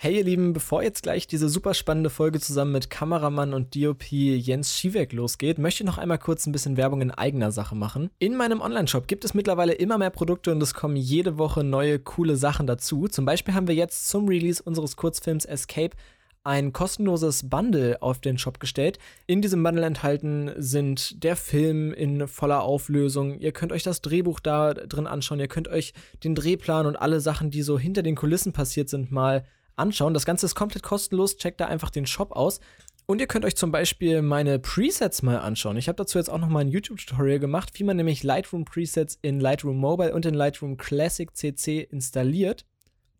Hey ihr Lieben, bevor jetzt gleich diese super spannende Folge zusammen mit Kameramann und DOP Jens Schiewek losgeht, möchte ich noch einmal kurz ein bisschen Werbung in eigener Sache machen. In meinem Online-Shop gibt es mittlerweile immer mehr Produkte und es kommen jede Woche neue coole Sachen dazu. Zum Beispiel haben wir jetzt zum Release unseres Kurzfilms Escape ein kostenloses Bundle auf den Shop gestellt. In diesem Bundle enthalten sind der Film in voller Auflösung. Ihr könnt euch das Drehbuch da drin anschauen. Ihr könnt euch den Drehplan und alle Sachen, die so hinter den Kulissen passiert sind, mal anschauen. Das Ganze ist komplett kostenlos. Checkt da einfach den Shop aus. Und ihr könnt euch zum Beispiel meine Presets mal anschauen. Ich habe dazu jetzt auch noch mal ein YouTube-Tutorial gemacht, wie man nämlich Lightroom Presets in Lightroom Mobile und in Lightroom Classic CC installiert.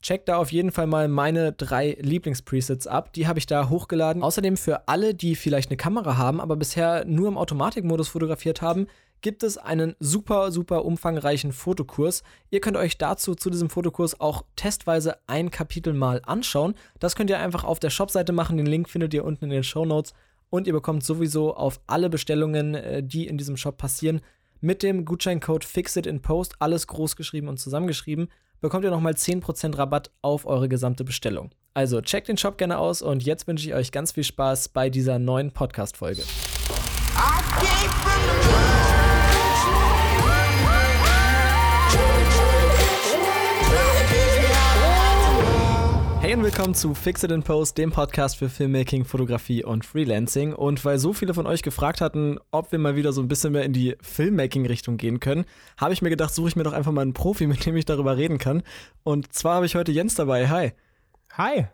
Checkt da auf jeden Fall mal meine drei Lieblingspresets ab. Die habe ich da hochgeladen. Außerdem für alle, die vielleicht eine Kamera haben, aber bisher nur im Automatikmodus fotografiert haben, gibt es einen super, super umfangreichen Fotokurs. Ihr könnt euch dazu zu diesem Fotokurs auch testweise ein Kapitel mal anschauen. Das könnt ihr einfach auf der Shopseite machen. Den Link findet ihr unten in den Show Notes. Und ihr bekommt sowieso auf alle Bestellungen, äh, die in diesem Shop passieren, mit dem Gutscheincode FIXITINPOST, alles groß geschrieben und zusammengeschrieben, bekommt ihr nochmal 10% Rabatt auf eure gesamte Bestellung. Also checkt den Shop gerne aus und jetzt wünsche ich euch ganz viel Spaß bei dieser neuen Podcast-Folge. Hey und willkommen zu Fix It in Post, dem Podcast für Filmmaking, Fotografie und Freelancing. Und weil so viele von euch gefragt hatten, ob wir mal wieder so ein bisschen mehr in die Filmmaking-Richtung gehen können, habe ich mir gedacht, suche ich mir doch einfach mal einen Profi, mit dem ich darüber reden kann. Und zwar habe ich heute Jens dabei. Hi. Hi.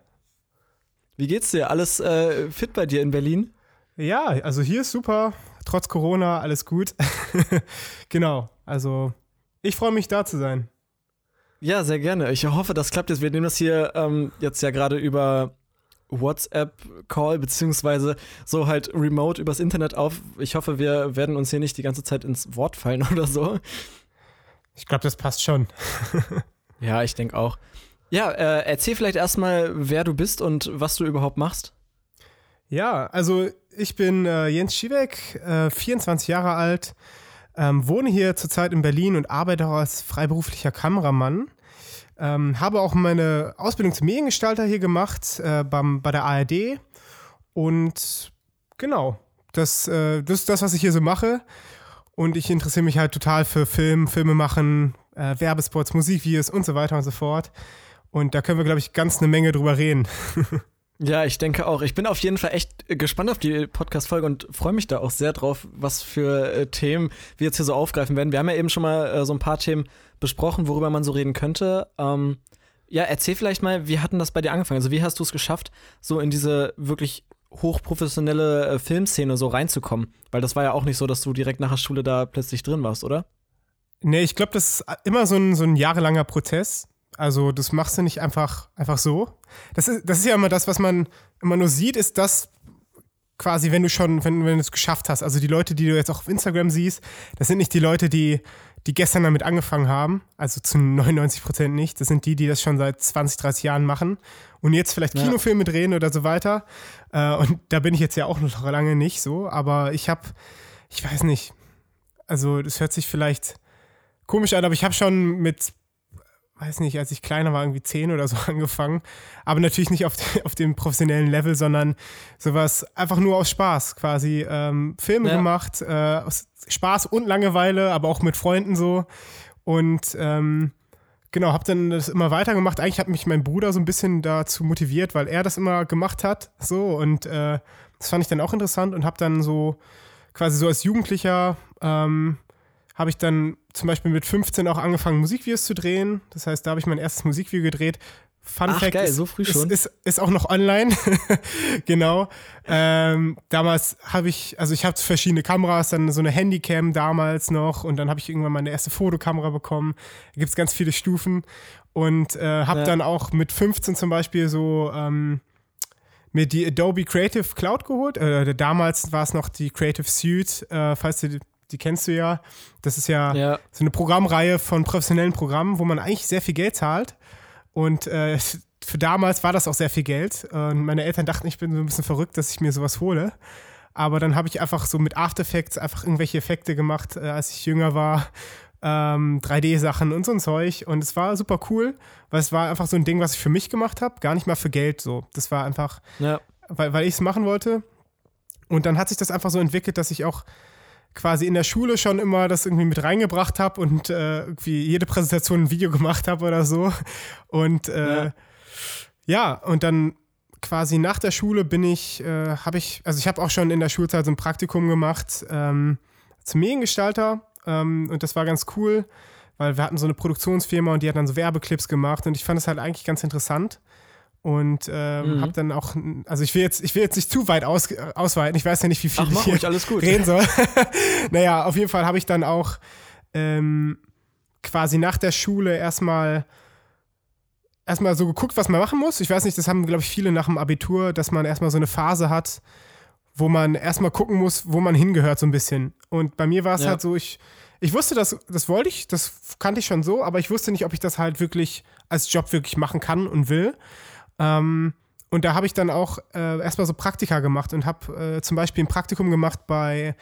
Wie geht's dir? Alles äh, fit bei dir in Berlin? Ja, also hier ist super. Trotz Corona, alles gut. genau. Also ich freue mich da zu sein. Ja, sehr gerne. Ich hoffe, das klappt jetzt. Wir nehmen das hier ähm, jetzt ja gerade über WhatsApp-Call, beziehungsweise so halt remote übers Internet auf. Ich hoffe, wir werden uns hier nicht die ganze Zeit ins Wort fallen oder so. Ich glaube, das passt schon. ja, ich denke auch. Ja, äh, erzähl vielleicht erstmal, wer du bist und was du überhaupt machst. Ja, also ich bin äh, Jens Schiewek, äh, 24 Jahre alt, ähm, wohne hier zurzeit in Berlin und arbeite auch als freiberuflicher Kameramann. Ähm, habe auch meine Ausbildung zum Mediengestalter hier gemacht äh, beim, bei der ARD. Und genau, das, äh, das ist das, was ich hier so mache. Und ich interessiere mich halt total für Film, Filme machen, äh, Werbespots, Musikvideos und so weiter und so fort. Und da können wir, glaube ich, ganz eine Menge drüber reden. Ja, ich denke auch. Ich bin auf jeden Fall echt gespannt auf die Podcast-Folge und freue mich da auch sehr drauf, was für äh, Themen wir jetzt hier so aufgreifen werden. Wir haben ja eben schon mal äh, so ein paar Themen besprochen, worüber man so reden könnte. Ähm, ja, erzähl vielleicht mal, wie hat denn das bei dir angefangen? Also, wie hast du es geschafft, so in diese wirklich hochprofessionelle äh, Filmszene so reinzukommen? Weil das war ja auch nicht so, dass du direkt nach der Schule da plötzlich drin warst, oder? Nee, ich glaube, das ist immer so ein, so ein jahrelanger Prozess. Also das machst du nicht einfach, einfach so. Das ist, das ist ja immer das, was man immer nur sieht, ist das quasi, wenn du schon, wenn, wenn du es geschafft hast. Also die Leute, die du jetzt auch auf Instagram siehst, das sind nicht die Leute, die, die gestern damit angefangen haben, also zu 99 Prozent nicht. Das sind die, die das schon seit 20, 30 Jahren machen und jetzt vielleicht Kinofilme ja. drehen oder so weiter. Äh, und da bin ich jetzt ja auch noch lange nicht so, aber ich habe, ich weiß nicht, also das hört sich vielleicht komisch an, aber ich habe schon mit weiß nicht, als ich kleiner war, irgendwie zehn oder so angefangen. Aber natürlich nicht auf, de, auf dem professionellen Level, sondern sowas einfach nur aus Spaß quasi. Ähm, Filme ja. gemacht, äh, aus Spaß und Langeweile, aber auch mit Freunden so. Und ähm, genau, habe dann das immer weitergemacht. Eigentlich hat mich mein Bruder so ein bisschen dazu motiviert, weil er das immer gemacht hat. So und äh, das fand ich dann auch interessant und habe dann so quasi so als Jugendlicher ähm, habe ich dann zum Beispiel mit 15 auch angefangen, Musikvideos zu drehen. Das heißt, da habe ich mein erstes Musikvideo gedreht. Fun Ach, Fact geil, ist, so früh schon. Ist, ist, ist auch noch online. genau. Ähm, damals habe ich, also ich habe verschiedene Kameras, dann so eine Handycam damals noch und dann habe ich irgendwann meine erste Fotokamera bekommen. Da gibt es ganz viele Stufen und äh, habe ja. dann auch mit 15 zum Beispiel so ähm, mir die Adobe Creative Cloud geholt. Äh, damals war es noch die Creative Suite, äh, falls du die kennst du ja. Das ist ja, ja, so eine Programmreihe von professionellen Programmen, wo man eigentlich sehr viel Geld zahlt. Und äh, für damals war das auch sehr viel Geld. Und meine Eltern dachten, ich bin so ein bisschen verrückt, dass ich mir sowas hole. Aber dann habe ich einfach so mit After Effects einfach irgendwelche Effekte gemacht, äh, als ich jünger war. ähm, 3D-Sachen und so ein Zeug. Und es war super cool, weil es war einfach so ein Ding, was ich für mich gemacht habe, gar nicht mal für Geld so. Das war einfach, Ja. weil, weil ich es machen wollte. Und dann hat sich das einfach so entwickelt, dass ich auch quasi in der Schule schon immer das irgendwie mit reingebracht habe und äh, irgendwie jede Präsentation ein Video gemacht habe oder so. Und äh, Ja. ja. und dann quasi nach der Schule bin ich, äh, habe ich, also ich habe auch schon in der Schulzeit so ein Praktikum gemacht ähm, zum Mediengestalter ähm, und das war ganz cool, weil wir hatten so eine Produktionsfirma und die hat dann so Werbeclips gemacht und ich fand es halt eigentlich ganz interessant. Und ähm, Mhm. habe dann auch, also ich will jetzt, ich will jetzt nicht zu weit aus, ausweiten, ich weiß ja nicht, wie viel Ach, ich hier ruhig, alles gut. reden soll. naja, auf jeden Fall habe ich dann auch ähm, quasi nach der Schule erstmal erstmal so geguckt, was man machen muss. Ich weiß nicht, das haben, glaube ich, viele nach dem Abitur, dass man erstmal so eine Phase hat, wo man erstmal gucken muss, wo man hingehört, so ein bisschen. Und bei mir war es Ja. halt so, ich, ich wusste, das, das wollte ich, das kannte ich schon so, aber ich wusste nicht, ob ich das halt wirklich als Job wirklich machen kann und will. Ähm, und da habe ich dann auch äh, erstmal so Praktika gemacht und habe äh, zum Beispiel ein Praktikum gemacht bei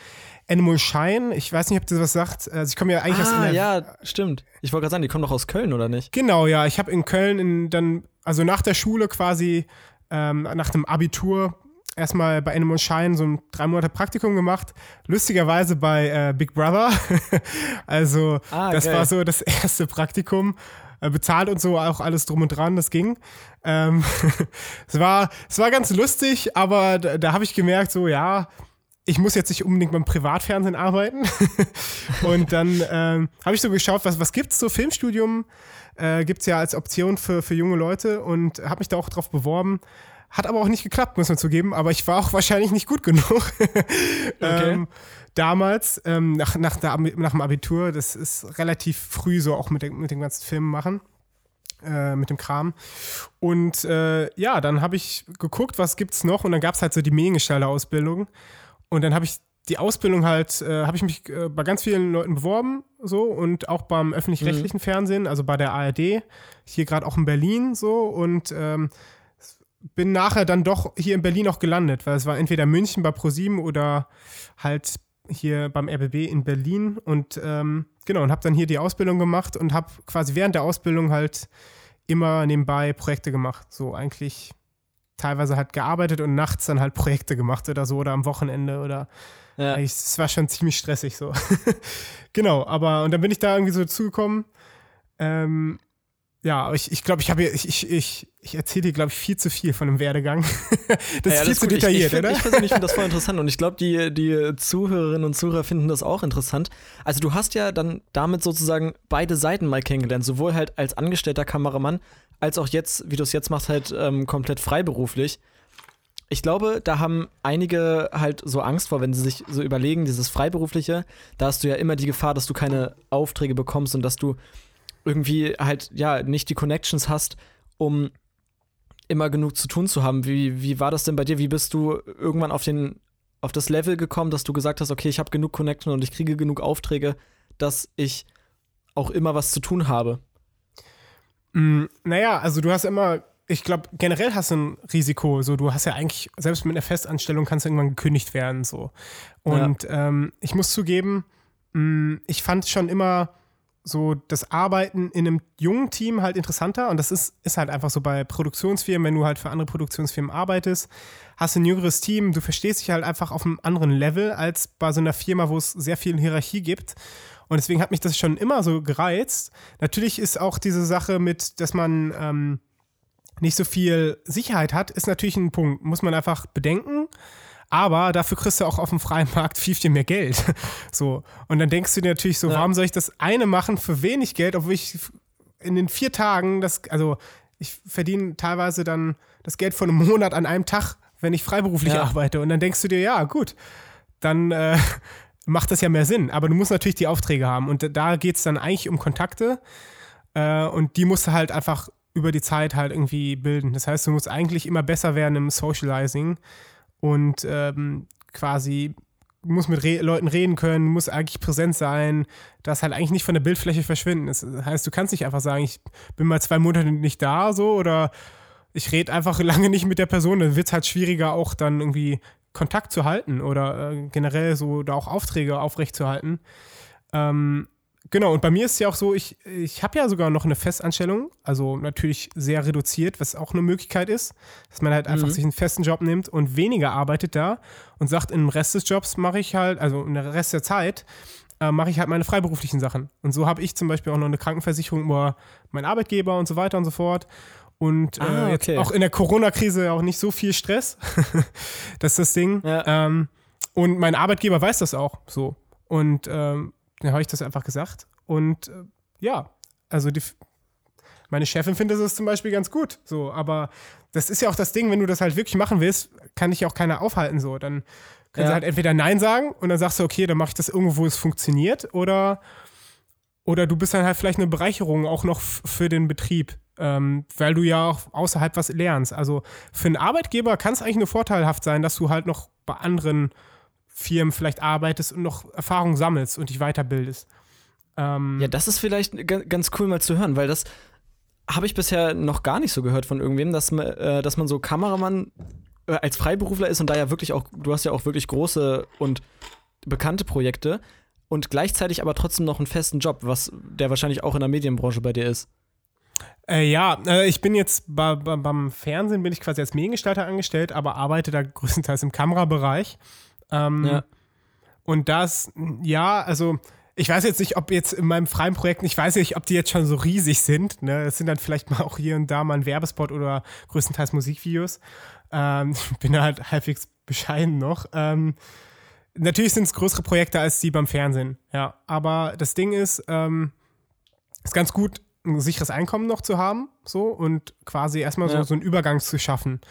Animal Shine. Ich weiß nicht, ob das was sagt. Also ich komme ja eigentlich aus Ah, NRW. ja, stimmt. Ich wollte gerade sagen, die kommen doch aus Köln, oder nicht? Genau, ja. Ich habe in Köln in, dann, also nach der Schule quasi, ähm, nach dem Abitur, erstmal bei Animal Shine so ein drei Monate Praktikum gemacht. Lustigerweise bei äh, Big Brother. also, Ah, das geil. war so das erste Praktikum. Äh, bezahlt und so, auch alles drum und dran, das ging. Ähm, es, war, es war ganz lustig, aber da, da habe ich gemerkt, so, ja, ich muss jetzt nicht unbedingt beim Privatfernsehen arbeiten. und dann ähm, habe ich so geschaut, was, was gibt es so? Filmstudium äh, gibt es ja als Option für, für junge Leute und habe mich da auch drauf beworben. Hat aber auch nicht geklappt, muss man zugeben, aber ich war auch wahrscheinlich nicht gut genug. ähm, damals, ähm, nach, nach, der, nach dem Abitur, das ist relativ früh so auch mit, dem- mit dem ganzen Film machen, äh, mit dem Kram. Und äh, ja, dann habe ich geguckt, was gibt's noch und dann gab es halt so die Mediengestalter-Ausbildung. Und dann habe ich die Ausbildung halt, äh, habe ich mich äh, bei ganz vielen Leuten beworben, so und auch beim öffentlich-rechtlichen Fernsehen, also bei der ARD, hier gerade auch in Berlin so und ähm, bin nachher dann doch hier in Berlin auch gelandet, weil es war entweder München bei ProSieben oder halt hier beim RBB in Berlin und ähm, genau und habe dann hier die Ausbildung gemacht und habe quasi während der Ausbildung halt immer nebenbei Projekte gemacht, so eigentlich teilweise halt gearbeitet und nachts dann halt Projekte gemacht oder so oder am Wochenende oder Ja. es war schon ziemlich stressig so. genau, aber und dann bin ich da irgendwie so zugekommen. Ähm, ja, ich glaube, ich, glaub, ich habe hier- ich, ich, ich, ich erzähle dir, glaube ich, viel zu viel von dem Werdegang. das Ja, ist viel zu gut. detailliert, ich, ich, find- oder? Ich persönlich finde das voll interessant und ich glaube, die, die Zuhörerinnen und Zuhörer finden das auch interessant. Also du hast ja dann damit sozusagen beide Seiten mal kennengelernt, sowohl halt als angestellter Kameramann, als auch jetzt, wie du es jetzt machst, halt ähm, komplett freiberuflich. Ich glaube, da haben einige halt so Angst vor, wenn sie sich so überlegen, dieses Freiberufliche, da hast du ja immer die Gefahr, dass du keine Aufträge bekommst und dass du irgendwie halt, ja, nicht die Connections hast, um immer genug zu tun zu haben. Wie, wie war das denn bei dir? Wie bist du irgendwann auf, den, auf das Level gekommen, dass du gesagt hast, okay, ich habe genug Connection und ich kriege genug Aufträge, dass ich auch immer was zu tun habe? Mm, naja, also du hast immer, ich glaube, generell hast du ein Risiko. So, du hast ja eigentlich, selbst mit einer Festanstellung kannst du irgendwann gekündigt werden. So. Und ähm, ich muss zugeben, mm, ich fand schon immer so das Arbeiten in einem jungen Team halt interessanter. Und das ist, ist halt einfach so bei Produktionsfirmen, wenn du halt für andere Produktionsfirmen arbeitest, hast du ein jüngeres Team, du verstehst dich halt einfach auf einem anderen Level als bei so einer Firma, wo es sehr viel Hierarchie gibt. Und deswegen hat mich das schon immer so gereizt. Natürlich ist auch diese Sache mit, dass man ähm, nicht so viel Sicherheit hat, ist natürlich ein Punkt. Muss man einfach bedenken. Aber dafür kriegst du auch auf dem freien Markt viel, viel mehr Geld. So. Und dann denkst du dir natürlich so, Ja. warum soll ich das eine machen für wenig Geld, obwohl ich in den vier Tagen das, also ich verdiene teilweise dann das Geld von einem Monat an einem Tag, wenn ich freiberuflich Ja. arbeite. Und dann denkst du dir, ja, gut, dann äh, macht das ja mehr Sinn. Aber du musst natürlich die Aufträge haben. Und da geht es dann eigentlich um Kontakte. Äh, und die musst du halt einfach über die Zeit halt irgendwie bilden. Das heißt, du musst eigentlich immer besser werden im Socializing und ähm, quasi muss mit Re Leuten reden können, muss eigentlich präsent sein, das halt eigentlich nicht von der Bildfläche verschwinden. Das heißt, du kannst nicht einfach sagen, ich bin mal zwei Monate nicht da so oder ich rede einfach lange nicht mit der Person, dann wird es halt schwieriger auch dann irgendwie Kontakt zu halten oder äh, generell so da auch Aufträge aufrechtzuerhalten. Ähm, Genau, und bei mir ist es ja auch so, ich, ich habe ja sogar noch eine Festanstellung, also natürlich sehr reduziert, was auch eine Möglichkeit ist, dass man halt einfach Mhm. sich einen festen Job nimmt und weniger arbeitet da und sagt, im Rest des Jobs mache ich halt, also im Rest der Zeit, äh, mache ich halt meine freiberuflichen Sachen. Und so habe ich zum Beispiel auch noch eine Krankenversicherung über meinen Arbeitgeber und so weiter und so fort. Und Ah, äh, okay. auch in der Corona-Krise auch nicht so viel Stress. das ist das Ding. Ja. Ähm, und mein Arbeitgeber weiß das auch so. Und ähm, dann habe ich das einfach gesagt. Und äh, ja, also die, meine Chefin findet das zum Beispiel ganz gut. So, aber das ist ja auch das Ding, wenn du das halt wirklich machen willst, kann dich auch keiner aufhalten. So, dann können Ja. sie halt entweder Nein sagen und dann sagst du, okay, dann mache ich das irgendwo, wo es funktioniert, oder, oder du bist dann halt vielleicht eine Bereicherung auch noch für den Betrieb. Ähm, weil du ja auch außerhalb was lernst. Also für einen Arbeitgeber kann es eigentlich nur vorteilhaft sein, dass du halt noch bei anderen Firmen vielleicht arbeitest und noch Erfahrung sammelst und dich weiterbildest. Ähm, Ja, das ist vielleicht ga- ganz cool mal zu hören, weil das habe ich bisher noch gar nicht so gehört von irgendwem, dass, äh, dass man so Kameramann äh, als Freiberufler ist und da ja wirklich auch, du hast ja auch wirklich große und bekannte Projekte und gleichzeitig aber trotzdem noch einen festen Job, was der wahrscheinlich auch in der Medienbranche bei dir ist. Äh, ja, äh, ich bin jetzt bei, bei, beim Fernsehen bin ich quasi als Mediengestalter angestellt, aber arbeite da größtenteils im Kamerabereich. Ähm, Ja. Und das, ja, also ich weiß jetzt nicht, ob jetzt in meinem freien Projekt, ich weiß nicht, ob die jetzt schon so riesig sind. Ne? Es sind dann vielleicht mal auch hier und da mal ein Werbespot oder größtenteils Musikvideos. Ähm, ich bin halt halbwegs bescheiden noch. Ähm, natürlich sind es größere Projekte als die beim Fernsehen, ja. Aber das Ding ist, ähm, ist ganz gut, ein sicheres Einkommen noch zu haben, so und quasi erstmal so, Ja. so einen Übergang zu schaffen.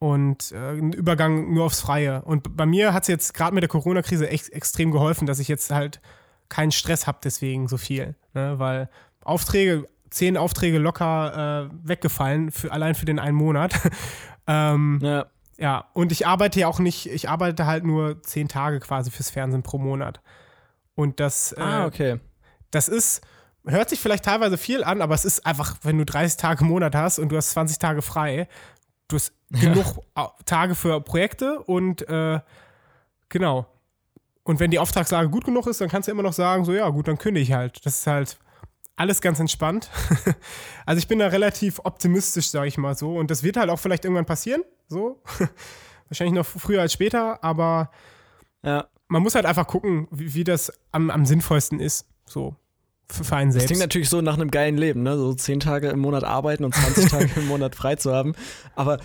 Und äh, einen Übergang nur aufs Freie. Und bei mir hat es jetzt gerade mit der Corona-Krise echt extrem geholfen, dass ich jetzt halt keinen Stress habe, deswegen so viel. Ne? Weil Aufträge, zehn Aufträge locker äh, weggefallen, für, allein für den einen Monat. ähm, Ja. ja, und ich arbeite ja auch nicht, ich arbeite halt nur zehn Tage quasi fürs Fernsehen pro Monat. Und das, Ah, äh, okay. das ist, hört sich vielleicht teilweise viel an, aber es ist einfach, wenn du 30 Tage im Monat hast und du hast 20 Tage frei, du hast genug Au- Tage für Projekte und äh, genau. Und wenn die Auftragslage gut genug ist, dann kannst du immer noch sagen, so ja, gut, dann kündige ich halt. Das ist halt alles ganz entspannt. also ich bin da relativ optimistisch, sage ich mal so. Und das wird halt auch vielleicht irgendwann passieren, so. Wahrscheinlich noch früher als später, aber Ja. man muss halt einfach gucken, wie, wie das am, am sinnvollsten ist. So. Für, einen Das klingt selbst. natürlich so nach einem geilen Leben, ne? So zehn Tage im Monat arbeiten und 20 Tage im Monat frei zu haben. Aber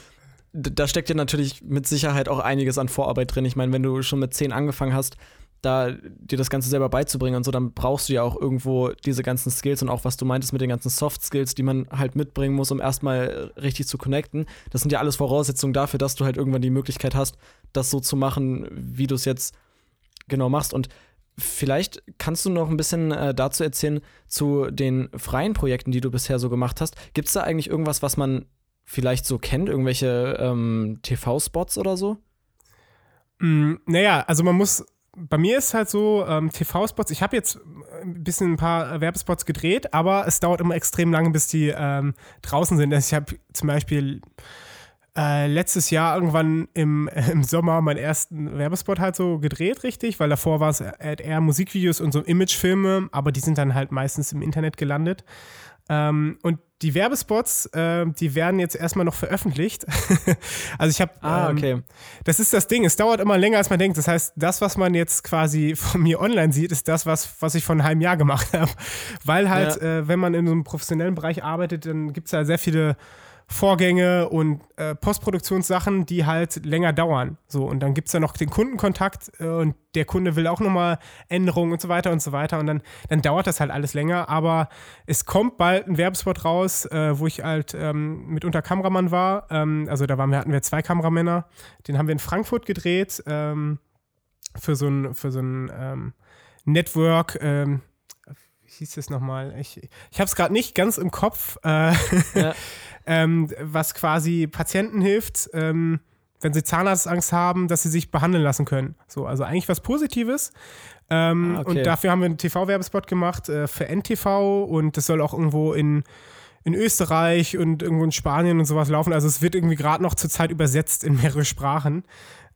da steckt ja natürlich mit Sicherheit auch einiges an Vorarbeit drin. Ich meine, wenn du schon mit zehn angefangen hast, da dir das Ganze selber beizubringen und so, dann brauchst du ja auch irgendwo diese ganzen Skills und auch was du meintest mit den ganzen Soft Skills, die man halt mitbringen muss, um erstmal richtig zu connecten. Das sind ja alles Voraussetzungen dafür, dass du halt irgendwann die Möglichkeit hast, das so zu machen, wie du es jetzt genau machst. Und vielleicht kannst du noch ein bisschen äh, dazu erzählen, zu den freien Projekten, die du bisher so gemacht hast. Gibt es da eigentlich irgendwas, was man vielleicht so kennt? Irgendwelche ähm, TV-Spots oder so? Mm, naja, also man muss, bei mir ist halt so, ähm, TV-Spots, ich habe jetzt ein bisschen ein paar Werbespots gedreht, aber es dauert immer extrem lange, bis die ähm, draußen sind. Also ich habe zum Beispiel äh, letztes Jahr irgendwann im, im Sommer meinen ersten Werbespot halt so gedreht, richtig, weil davor war es halt eher Musikvideos und so Imagefilme, aber die sind dann halt meistens im Internet gelandet. Ähm, und die Werbespots, äh, die werden jetzt erstmal noch veröffentlicht. also ich habe Ah, ähm, okay. das ist das Ding. Es dauert immer länger, als man denkt. Das heißt, das, was man jetzt quasi von mir online sieht, ist das, was, was ich vor einem halben Jahr gemacht habe. Weil halt, äh, wenn man in so einem professionellen Bereich arbeitet, dann gibt es ja sehr viele Vorgänge und äh, Postproduktionssachen, die halt länger dauern. So, und dann gibt es ja noch den Kundenkontakt äh, und der Kunde will auch nochmal Änderungen und so weiter und so weiter. Und dann, dann dauert das halt alles länger. Aber es kommt bald ein Werbespot raus, äh, wo ich halt ähm, mitunter Kameramann war. Ähm, also da waren wir, hatten wir zwei Kameramänner. Den haben wir in Frankfurt gedreht ähm, für so ein, für so ein ähm, Network. Ähm, wie hieß das nochmal? Ich, ich habe es gerade nicht ganz im Kopf. Äh, Ja. ähm, was quasi Patienten hilft, ähm, wenn sie Zahnarztangst haben, dass sie sich behandeln lassen können. So, also eigentlich was Positives. Ähm, Ah, okay. Und dafür haben wir einen TV-Werbespot gemacht äh, für NTV und das soll auch irgendwo in, in Österreich und irgendwo in Spanien und sowas laufen. Also es wird irgendwie gerade noch zurzeit übersetzt in mehrere Sprachen.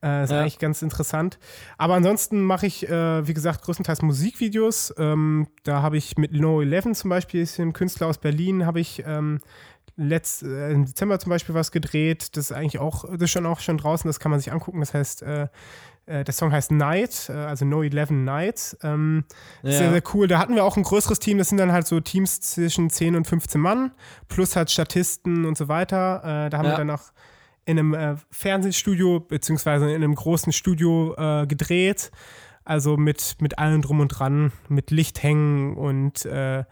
Äh, ist ja. eigentlich ganz interessant. Aber ansonsten mache ich, äh, wie gesagt, größtenteils Musikvideos. Ähm, da habe ich mit No 11 zum Beispiel, ist ein Künstler aus Berlin, habe ich ähm, letzt, äh, im Dezember zum Beispiel was gedreht. Das ist eigentlich auch, das ist schon auch schon draußen, das kann man sich angucken. Das heißt, äh, äh, der Song heißt Night, äh, also No 11 Night. Ähm, ja. Sehr, sehr cool. Da hatten wir auch ein größeres Team. Das sind dann halt so Teams zwischen 10 und 15 Mann, plus halt Statisten und so weiter. Äh, da haben ja. wir dann auch in einem äh, Fernsehstudio, beziehungsweise in einem großen Studio äh, gedreht. Also mit, mit allem drum und dran, mit Lichthängen und äh,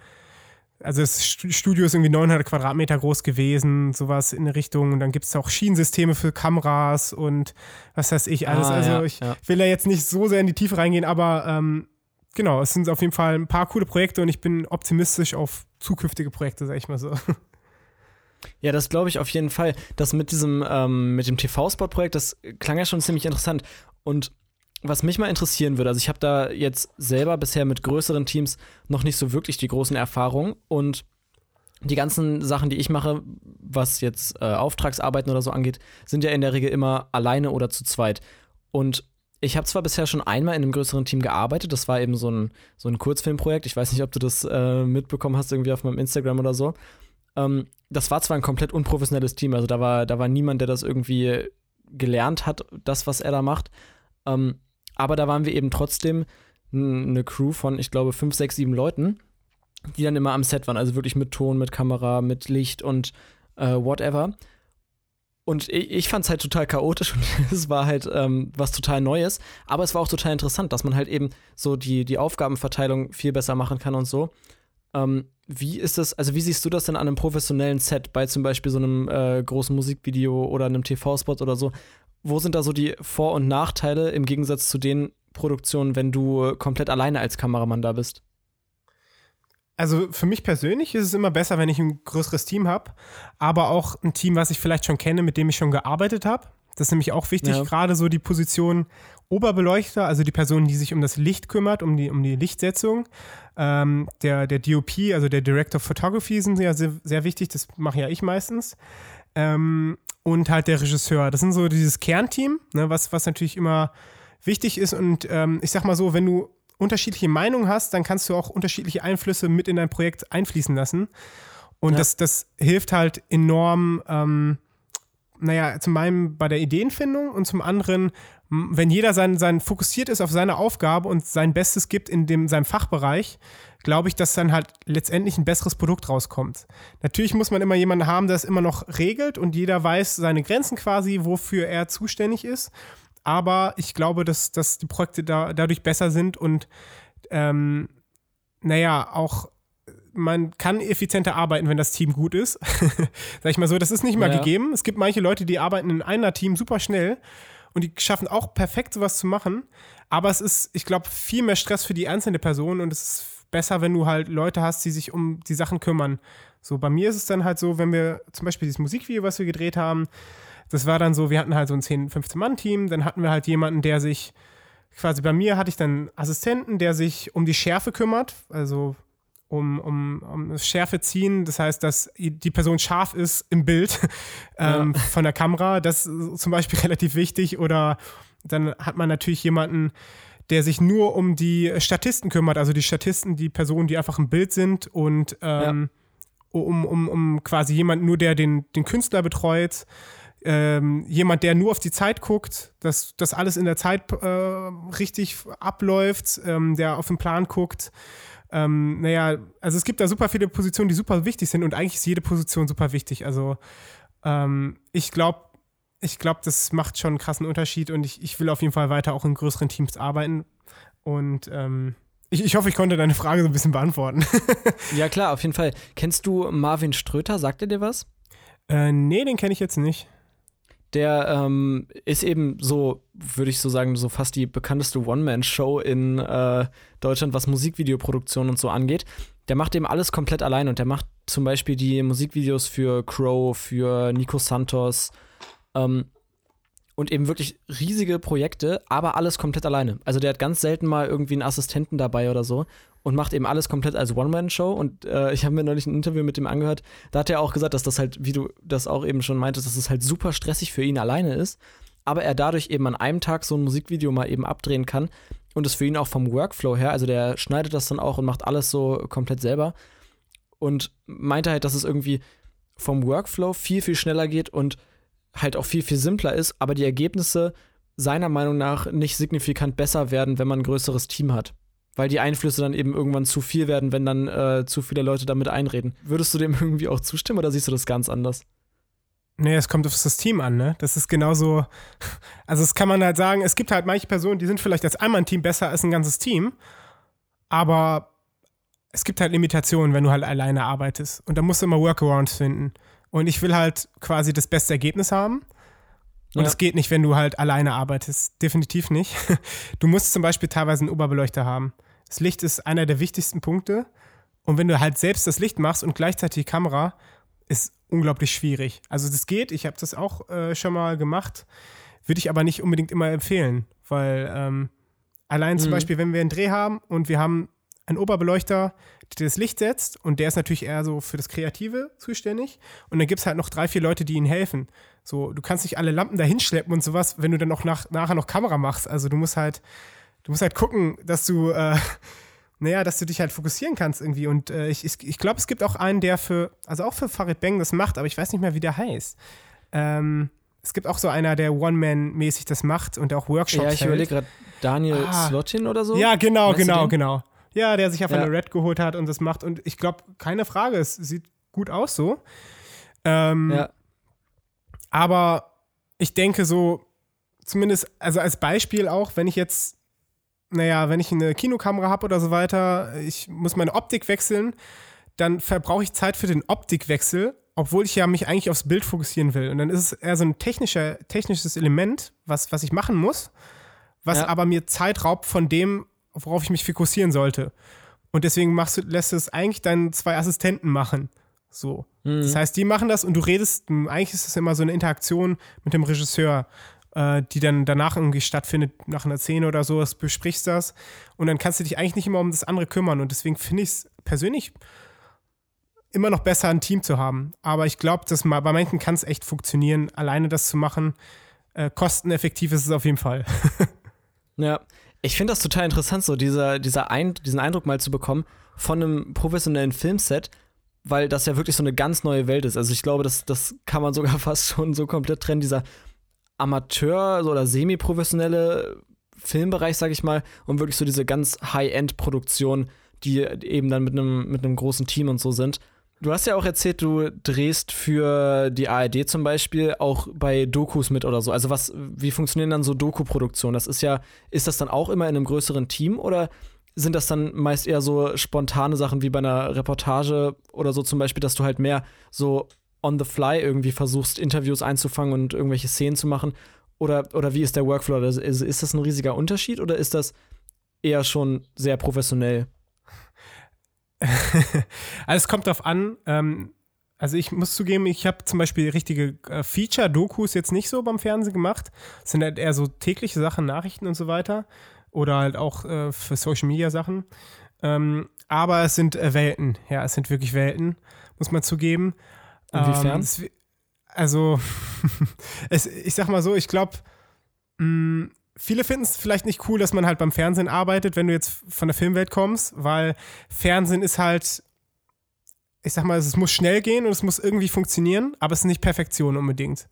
also das Studio ist irgendwie 900 Quadratmeter groß gewesen, sowas in der Richtung. Und dann gibt es auch Schienensysteme für Kameras und was weiß ich alles. Ah, also ja, ich ja. will da jetzt nicht so sehr in die Tiefe reingehen, aber ähm, genau, es sind auf jeden Fall ein paar coole Projekte und ich bin optimistisch auf zukünftige Projekte, sag ich mal so. Ja, das glaube ich auf jeden Fall. Das mit diesem, ähm, mit dem TV-Spot-Projekt, das klang ja schon ziemlich interessant. Und was mich mal interessieren würde, also ich habe da jetzt selber bisher mit größeren Teams noch nicht so wirklich die großen Erfahrungen und die ganzen Sachen, die ich mache, was jetzt äh, Auftragsarbeiten oder so angeht, sind ja in der Regel immer alleine oder zu zweit. Und ich habe zwar bisher schon einmal in einem größeren Team gearbeitet, das war eben so ein, so ein Kurzfilmprojekt. Ich weiß nicht, ob du das äh, mitbekommen hast, irgendwie auf meinem Instagram oder so. Ähm, das war zwar ein komplett unprofessionelles Team, also da war, da war niemand, der das irgendwie gelernt hat, das, was er da macht. Ähm, aber da waren wir eben trotzdem eine Crew von, ich glaube, fünf, sechs, sieben Leuten, die dann immer am Set waren. Also wirklich mit Ton, mit Kamera, mit Licht und äh, whatever. Und ich, ich fand es halt total chaotisch und es war halt ähm, was total Neues. Aber es war auch total interessant, dass man halt eben so die, die Aufgabenverteilung viel besser machen kann und so. Ähm, wie ist das, also wie siehst du das denn an einem professionellen Set, bei zum Beispiel so einem äh, großen Musikvideo oder einem TV-Spot oder so? Wo sind da so die Vor- und Nachteile im Gegensatz zu den Produktionen, wenn du komplett alleine als Kameramann da bist? Also für mich persönlich ist es immer besser, wenn ich ein größeres Team habe, aber auch ein Team, was ich vielleicht schon kenne, mit dem ich schon gearbeitet habe. Das ist nämlich auch wichtig, ja. gerade so die Position Oberbeleuchter, also die Person, die sich um das Licht kümmert, um die, um die Lichtsetzung. Ähm, der, der DOP, also der Director of Photography, sind ja sehr, sehr wichtig, das mache ja ich meistens. Ähm, und halt der Regisseur. Das sind so dieses Kernteam, ne, was, was natürlich immer wichtig ist. Und ähm, ich sag mal so, wenn du unterschiedliche Meinungen hast, dann kannst du auch unterschiedliche Einflüsse mit in dein Projekt einfließen lassen. Und ja. das, das hilft halt enorm, ähm, naja, zum einen bei der Ideenfindung und zum anderen, wenn jeder sein, sein fokussiert ist auf seine Aufgabe und sein Bestes gibt in dem, seinem Fachbereich, glaube ich, dass dann halt letztendlich ein besseres Produkt rauskommt. Natürlich muss man immer jemanden haben, der es immer noch regelt und jeder weiß seine Grenzen quasi, wofür er zuständig ist. Aber ich glaube, dass, dass die Projekte da, dadurch besser sind und ähm, naja, auch man kann effizienter arbeiten, wenn das Team gut ist. Sag ich mal so, das ist nicht mal ja. gegeben. Es gibt manche Leute, die arbeiten in einer Team super schnell und die schaffen auch perfekt sowas zu machen. Aber es ist, ich glaube, viel mehr Stress für die einzelne Person und es ist besser, wenn du halt Leute hast, die sich um die Sachen kümmern. So, bei mir ist es dann halt so, wenn wir zum Beispiel dieses Musikvideo, was wir gedreht haben, das war dann so, wir hatten halt so ein 10-, 15-Mann-Team, dann hatten wir halt jemanden, der sich quasi bei mir hatte ich dann einen Assistenten, der sich um die Schärfe kümmert, also um, um, um das Schärfe ziehen. Das heißt, dass die Person scharf ist im Bild ähm, ja. von der Kamera. Das ist zum Beispiel relativ wichtig. Oder dann hat man natürlich jemanden, der sich nur um die Statisten kümmert, also die Statisten, die Personen, die einfach im Bild sind und ähm, ja. um, um, um quasi jemand nur, der den, den Künstler betreut. Ähm, jemand, der nur auf die Zeit guckt, dass das alles in der Zeit äh, richtig abläuft, ähm, der auf den Plan guckt. Ähm, naja, also es gibt da super viele Positionen, die super wichtig sind und eigentlich ist jede Position super wichtig. Also ähm, ich glaube, ich glaube, das macht schon einen krassen Unterschied und ich, ich will auf jeden Fall weiter auch in größeren Teams arbeiten. Und ähm, ich, ich hoffe, ich konnte deine Frage so ein bisschen beantworten. ja, klar, auf jeden Fall. Kennst du Marvin Ströter? Sagt er dir was? Äh, nee, den kenne ich jetzt nicht der ähm, ist eben so, würde ich so sagen, so fast die bekannteste One-Man-Show in äh, Deutschland, was Musikvideoproduktion und so angeht. Der macht eben alles komplett allein und der macht zum Beispiel die Musikvideos für Crow, für Nico Santos ähm, und eben wirklich riesige Projekte, aber alles komplett alleine. Also der hat ganz selten mal irgendwie einen Assistenten dabei oder so und macht eben alles komplett als One-Man-Show. Und äh, ich habe mir neulich ein Interview mit ihm angehört. Da hat er auch gesagt, dass das halt, wie du das auch eben schon meintest, dass es halt super stressig für ihn alleine ist. aber er dadurch eben an einem Tag so ein Musikvideo mal eben abdrehen kann und es für ihn auch vom Workflow her, also der schneidet das dann auch und macht alles so komplett selber und meinte halt, dass es irgendwie vom Workflow viel, viel schneller geht und halt auch viel, viel simpler ist, aber die Ergebnisse seiner Meinung nach nicht signifikant besser werden, wenn man ein größeres Team hat. Weil die Einflüsse dann eben irgendwann zu viel werden, wenn dann äh, zu viele Leute damit einreden. Würdest du dem irgendwie auch zustimmen oder siehst du das ganz anders? Nee, es kommt auf das Team an, ne? Das ist genauso. Also, das kann man halt sagen, es gibt halt manche Personen, die sind vielleicht als einmal ein Team besser als ein ganzes Team, aber es gibt halt Limitationen, wenn du halt alleine arbeitest. Und da musst du immer Workarounds finden. Und ich will halt quasi das beste Ergebnis haben. Und es ja. geht nicht, wenn du halt alleine arbeitest. Definitiv nicht. Du musst zum Beispiel teilweise einen Oberbeleuchter haben. Das Licht ist einer der wichtigsten Punkte. Und wenn du halt selbst das Licht machst und gleichzeitig die Kamera, ist unglaublich schwierig. Also das geht, ich habe das auch äh, schon mal gemacht, würde ich aber nicht unbedingt immer empfehlen, weil ähm, allein zum mhm. Beispiel, wenn wir einen Dreh haben und wir haben einen Oberbeleuchter, der das Licht setzt und der ist natürlich eher so für das Kreative zuständig und dann gibt es halt noch drei, vier Leute, die ihnen helfen. So, du kannst nicht alle Lampen da hinschleppen und sowas, wenn du dann auch nach, nachher noch Kamera machst. Also du musst halt, du musst halt gucken, dass du äh, naja, dass du dich halt fokussieren kannst irgendwie. Und äh, ich, ich, ich glaube, es gibt auch einen, der für, also auch für Farid Bang das macht, aber ich weiß nicht mehr, wie der heißt. Ähm, es gibt auch so einer, der One-Man-mäßig das macht und auch Workshops Ja, ich überlege gerade, Daniel ah. Slotin oder so? Ja, genau, genau, genau. Ja, der sich auf ja. eine Red geholt hat und das macht. Und ich glaube, keine Frage, es sieht gut aus so. Ähm, ja. Aber ich denke so, zumindest, also als Beispiel auch, wenn ich jetzt naja, wenn ich eine Kinokamera habe oder so weiter, ich muss meine Optik wechseln, dann verbrauche ich Zeit für den Optikwechsel, obwohl ich ja mich eigentlich aufs Bild fokussieren will. Und dann ist es eher so ein technischer, technisches Element, was, was ich machen muss, was ja. aber mir Zeit raubt von dem, worauf ich mich fokussieren sollte. Und deswegen machst du, lässt du es eigentlich deinen zwei Assistenten machen. So. Mhm. Das heißt, die machen das und du redest, eigentlich ist es immer so eine Interaktion mit dem Regisseur äh, die dann danach irgendwie stattfindet, nach einer Szene oder so, besprichst das und dann kannst du dich eigentlich nicht immer um das andere kümmern und deswegen finde ich es persönlich immer noch besser, ein Team zu haben. Aber ich glaube, dass bei manchen kann es echt funktionieren, alleine das zu machen. Äh, kosteneffektiv ist es auf jeden Fall. ja, ich finde das total interessant, so dieser, dieser Ein diesen Eindruck mal zu bekommen von einem professionellen Filmset, weil das ja wirklich so eine ganz neue Welt ist. Also ich glaube, das, das kann man sogar fast schon so komplett trennen, dieser Amateur- oder semi-professionelle Filmbereich, sag ich mal, und wirklich so diese ganz High-End-Produktion, die eben dann mit einem mit großen Team und so sind. Du hast ja auch erzählt, du drehst für die ARD zum Beispiel auch bei Dokus mit oder so. Also was, wie funktionieren dann so Doku-Produktionen? Das ist ja, ist das dann auch immer in einem größeren Team oder sind das dann meist eher so spontane Sachen wie bei einer Reportage oder so zum Beispiel, dass du halt mehr so on the fly irgendwie versuchst, Interviews einzufangen und irgendwelche Szenen zu machen? Oder, oder wie ist der Workflow? Also ist, ist das ein riesiger Unterschied oder ist das eher schon sehr professionell? also es kommt darauf an. Ähm, also ich muss zugeben, ich habe zum Beispiel richtige äh, Feature-Dokus jetzt nicht so beim Fernsehen gemacht. Das sind halt eher so tägliche Sachen, Nachrichten und so weiter. Oder halt auch äh, für Social-Media-Sachen. Ähm, aber es sind äh, Welten. Ja, es sind wirklich Welten, muss man zugeben. Inwiefern? Ähm, also, es, ich sag mal so, ich glaube, mm, viele finden es vielleicht nicht cool, dass man halt beim Fernsehen arbeitet, wenn du jetzt von der Filmwelt kommst, weil Fernsehen ist halt, ich sag mal, es muss schnell gehen und es muss irgendwie funktionieren, aber es ist nicht Perfektion unbedingt.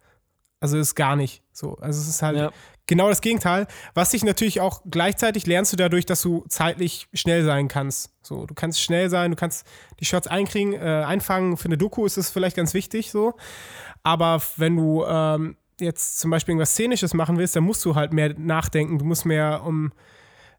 Also ist gar nicht so. Also es ist halt ja. genau das Gegenteil. Was dich natürlich auch gleichzeitig lernst du dadurch, dass du zeitlich schnell sein kannst. So, du kannst schnell sein, du kannst die Shots einkriegen, äh, einfangen. Für eine Doku ist es vielleicht ganz wichtig so. Aber wenn du ähm, jetzt zum Beispiel irgendwas Szenisches machen willst, dann musst du halt mehr nachdenken. Du musst mehr um,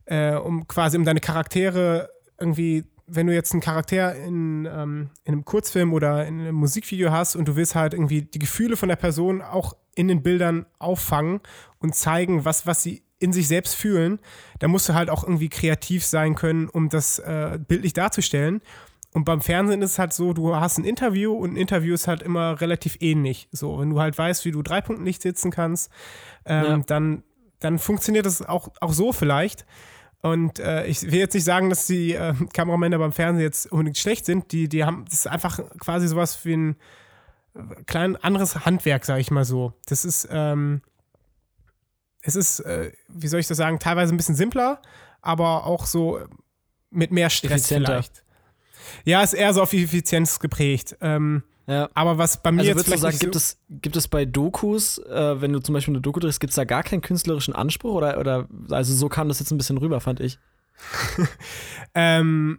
äh, um quasi um deine Charaktere irgendwie wenn du jetzt einen Charakter in, ähm, in einem Kurzfilm oder in einem Musikvideo hast und du willst halt irgendwie die Gefühle von der Person auch in den Bildern auffangen und zeigen, was, was sie in sich selbst fühlen, dann musst du halt auch irgendwie kreativ sein können, um das äh, bildlich darzustellen. Und beim Fernsehen ist es halt so, du hast ein Interview und ein Interview ist halt immer relativ ähnlich. So, wenn du halt weißt, wie du drei Punkte nicht sitzen kannst, ähm, ja. dann, dann funktioniert das auch, auch so vielleicht. Und äh, ich will jetzt nicht sagen, dass die äh, Kameramänner beim Fernsehen jetzt unbedingt schlecht sind. Die, die haben, das ist einfach quasi sowas wie ein klein anderes Handwerk, sag ich mal so. Das ist, ähm, es ist, äh, wie soll ich das sagen, teilweise ein bisschen simpler, aber auch so mit mehr Stress vielleicht. Ja, ist eher so auf Effizienz geprägt. Ähm, ja. Aber was bei mir also jetzt vielleicht sagen, gibt, es, gibt es bei Dokus, äh, wenn du zum Beispiel eine Doku drehst, gibt es da gar keinen künstlerischen Anspruch? Oder, oder also so kam das jetzt ein bisschen rüber, fand ich. ähm,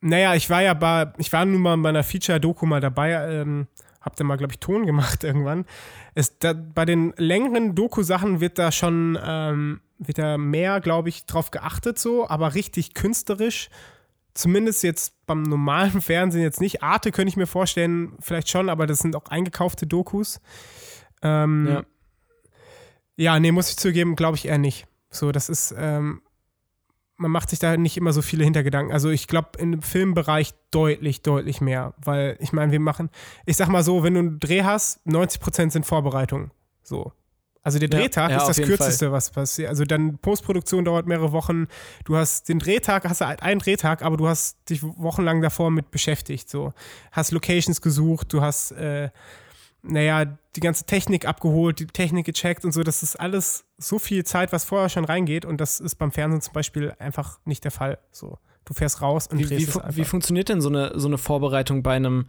naja, ich war ja bei, ich war nun mal bei einer Feature-Doku mal dabei, ähm, hab da mal, glaube ich, Ton gemacht irgendwann. Es, da, bei den längeren Doku-Sachen wird da schon, ähm, wird da mehr, glaube ich, drauf geachtet so, aber richtig künstlerisch zumindest jetzt beim normalen Fernsehen jetzt nicht. Arte könnte ich mir vorstellen, vielleicht schon, aber das sind auch eingekaufte Dokus. Ähm, ja. ja, nee, muss ich zugeben, glaube ich eher nicht. So, das ist, ähm, man macht sich da nicht immer so viele Hintergedanken. Also ich glaube im Filmbereich deutlich, deutlich mehr, weil ich meine, wir machen, ich sag mal so, wenn du einen Dreh hast, 90% sind Vorbereitungen. So. Also der Drehtag ja, ja, ist das kürzeste, was passiert. Also dann Postproduktion dauert mehrere Wochen. Du hast den Drehtag, hast halt einen Drehtag, aber du hast dich wochenlang davor mit beschäftigt. So hast Locations gesucht, du hast, äh, naja, die ganze Technik abgeholt, die Technik gecheckt und so. Das ist alles so viel Zeit, was vorher schon reingeht und das ist beim Fernsehen zum Beispiel einfach nicht der Fall. So, du fährst raus und wie, drehst wie, es einfach. Wie funktioniert denn so eine, so eine Vorbereitung bei einem,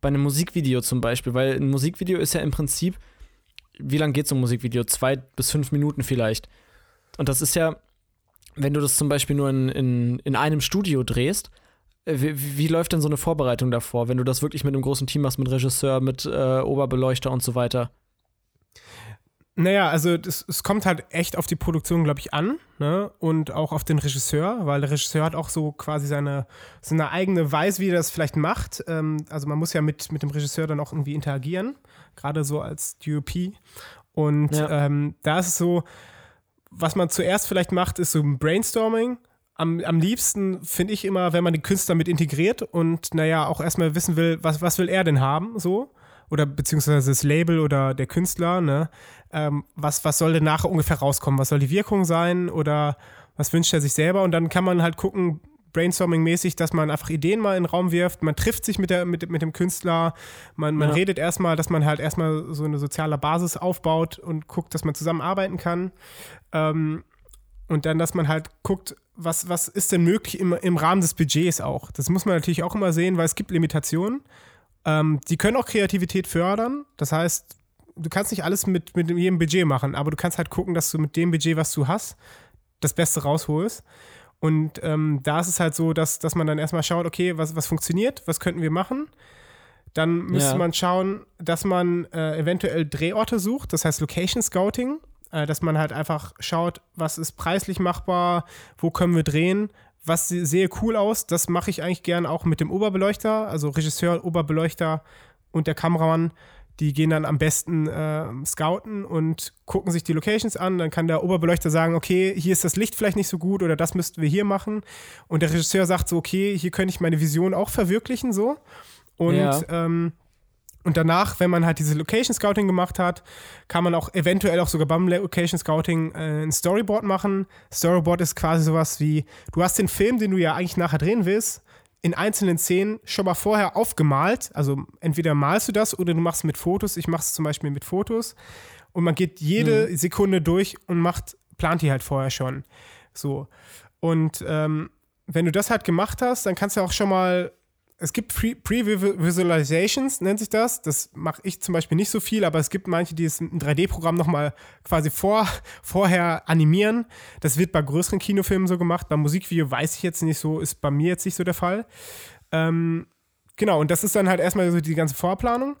bei einem Musikvideo zum Beispiel? Weil ein Musikvideo ist ja im Prinzip wie lange geht so ein Musikvideo? Zwei bis fünf Minuten vielleicht. Und das ist ja, wenn du das zum Beispiel nur in, in, in einem Studio drehst, äh, wie, wie, läuft denn so eine Vorbereitung davor, wenn du das wirklich mit einem großen Team machst, mit Regisseur, mit äh, Oberbeleuchter und so weiter? Naja, also es kommt halt echt auf die Produktion, glaube ich, an ne? und auch auf den Regisseur, weil der Regisseur hat auch so quasi seine, seine eigene Weise, wie er das vielleicht macht. Ähm, also man muss ja mit, mit dem Regisseur dann auch irgendwie interagieren gerade so als DOP. Und ja. ähm, da ist es so, was man zuerst vielleicht macht, ist so ein Brainstorming. Am, am liebsten finde ich immer, wenn man den Künstler mit integriert und naja, auch erstmal wissen will, was, was will er denn haben, so. Oder beziehungsweise das Label oder der Künstler, ne? Ähm, was, was soll denn nachher ungefähr rauskommen? Was soll die Wirkung sein? Oder was wünscht er sich selber? Und dann kann man halt gucken, Brainstorming-mäßig, dass man einfach Ideen mal in den Raum wirft, man trifft sich mit, der, mit, mit dem Künstler, man, man ja. redet erstmal, dass man halt erstmal so eine soziale Basis aufbaut und guckt, dass man zusammenarbeiten kann. Ähm, und dann, dass man halt guckt, was, was ist denn möglich im, im Rahmen des Budgets auch. Das muss man natürlich auch immer sehen, weil es gibt Limitationen. Ähm, die können auch Kreativität fördern. Das heißt, du kannst nicht alles mit, mit jedem Budget machen, aber du kannst halt gucken, dass du mit dem Budget, was du hast, das Beste rausholst. Und ähm, da ist es halt so, dass, dass man dann erstmal schaut, okay, was, was funktioniert, was könnten wir machen. Dann müsste ja. man schauen, dass man äh, eventuell Drehorte sucht, das heißt Location Scouting, äh, dass man halt einfach schaut, was ist preislich machbar, wo können wir drehen, was sehe cool aus. Das mache ich eigentlich gern auch mit dem Oberbeleuchter, also Regisseur, Oberbeleuchter und der Kameramann die gehen dann am besten äh, scouten und gucken sich die Locations an. Dann kann der Oberbeleuchter sagen, okay, hier ist das Licht vielleicht nicht so gut oder das müssten wir hier machen. Und der Regisseur sagt so, okay, hier könnte ich meine Vision auch verwirklichen so. Und ja. ähm, und danach, wenn man halt diese Location Scouting gemacht hat, kann man auch eventuell auch sogar beim Location Scouting äh, ein Storyboard machen. Storyboard ist quasi sowas wie, du hast den Film, den du ja eigentlich nachher drehen willst, in einzelnen Szenen schon mal vorher aufgemalt. Also entweder malst du das oder du machst es mit Fotos. Ich mache es zum Beispiel mit Fotos. Und man geht jede mhm. Sekunde durch und macht, plant die halt vorher schon. So. Und ähm, wenn du das halt gemacht hast, dann kannst du auch schon mal es gibt Pre-Visualizations, nennt sich das. Das mache ich zum Beispiel nicht so viel, aber es gibt manche, die es ein 3D-Programm nochmal quasi vor, vorher animieren. Das wird bei größeren Kinofilmen so gemacht. Beim Musikvideo weiß ich jetzt nicht so, ist bei mir jetzt nicht so der Fall. Ähm, genau, und das ist dann halt erstmal so die ganze Vorplanung.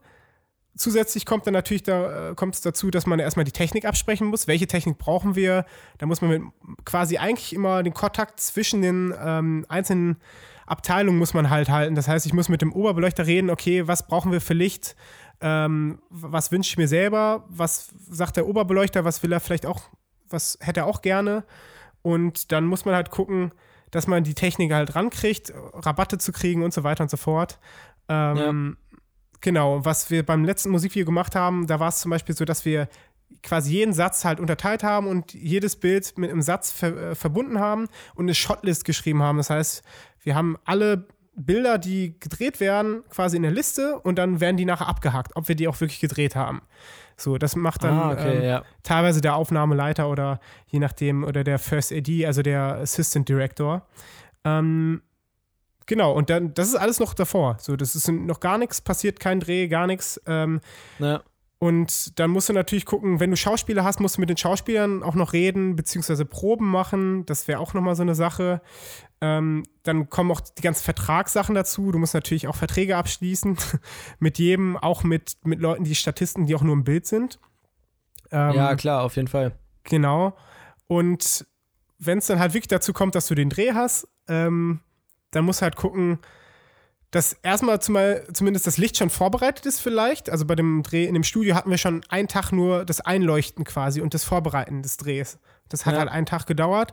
Zusätzlich kommt dann natürlich da, äh, kommt es dazu, dass man erstmal die Technik absprechen muss. Welche Technik brauchen wir? Da muss man quasi eigentlich immer den Kontakt zwischen den ähm, einzelnen Abteilung muss man halt halten. Das heißt, ich muss mit dem Oberbeleuchter reden, okay, was brauchen wir für Licht? Ähm, was wünsche ich mir selber? Was sagt der Oberbeleuchter? Was will er vielleicht auch, was hätte er auch gerne? Und dann muss man halt gucken, dass man die Technik halt rankriegt, Rabatte zu kriegen und so weiter und so fort. Ähm, ja. Genau, was wir beim letzten Musikvideo gemacht haben, da war es zum Beispiel so, dass wir quasi jeden Satz halt unterteilt haben und jedes Bild mit einem Satz ver äh, verbunden haben und eine Shotlist geschrieben haben. Das heißt, wir haben alle Bilder, die gedreht werden, quasi in der Liste und dann werden die nachher abgehakt, ob wir die auch wirklich gedreht haben. So, das macht dann Ah, okay, ähm, ja. teilweise der Aufnahmeleiter oder je nachdem, oder der First AD, also der Assistant Director. Ähm, genau, und dann, das ist alles noch davor. So, das ist noch gar nichts passiert, kein Dreh, gar nichts. Ähm, Ja. Und dann musst du natürlich gucken, wenn du Schauspieler hast, musst du mit den Schauspielern auch noch reden, beziehungsweise Proben machen. Das wäre auch nochmal so eine Sache. Ähm, dann kommen auch die ganzen Vertragssachen dazu. Du musst natürlich auch Verträge abschließen. mit jedem, auch mit, mit Leuten, die Statisten, die auch nur im Bild sind. Ähm, ja, klar, auf jeden Fall. Genau. Und wenn es dann halt wirklich dazu kommt, dass du den Dreh hast, ähm, dann musst du halt gucken, dass erstmal zumal, zumindest das Licht schon vorbereitet ist vielleicht. Also bei dem Dreh in dem Studio hatten wir schon einen Tag nur das Einleuchten quasi und das Vorbereiten des Drehs. Das hat Ja. halt einen Tag gedauert.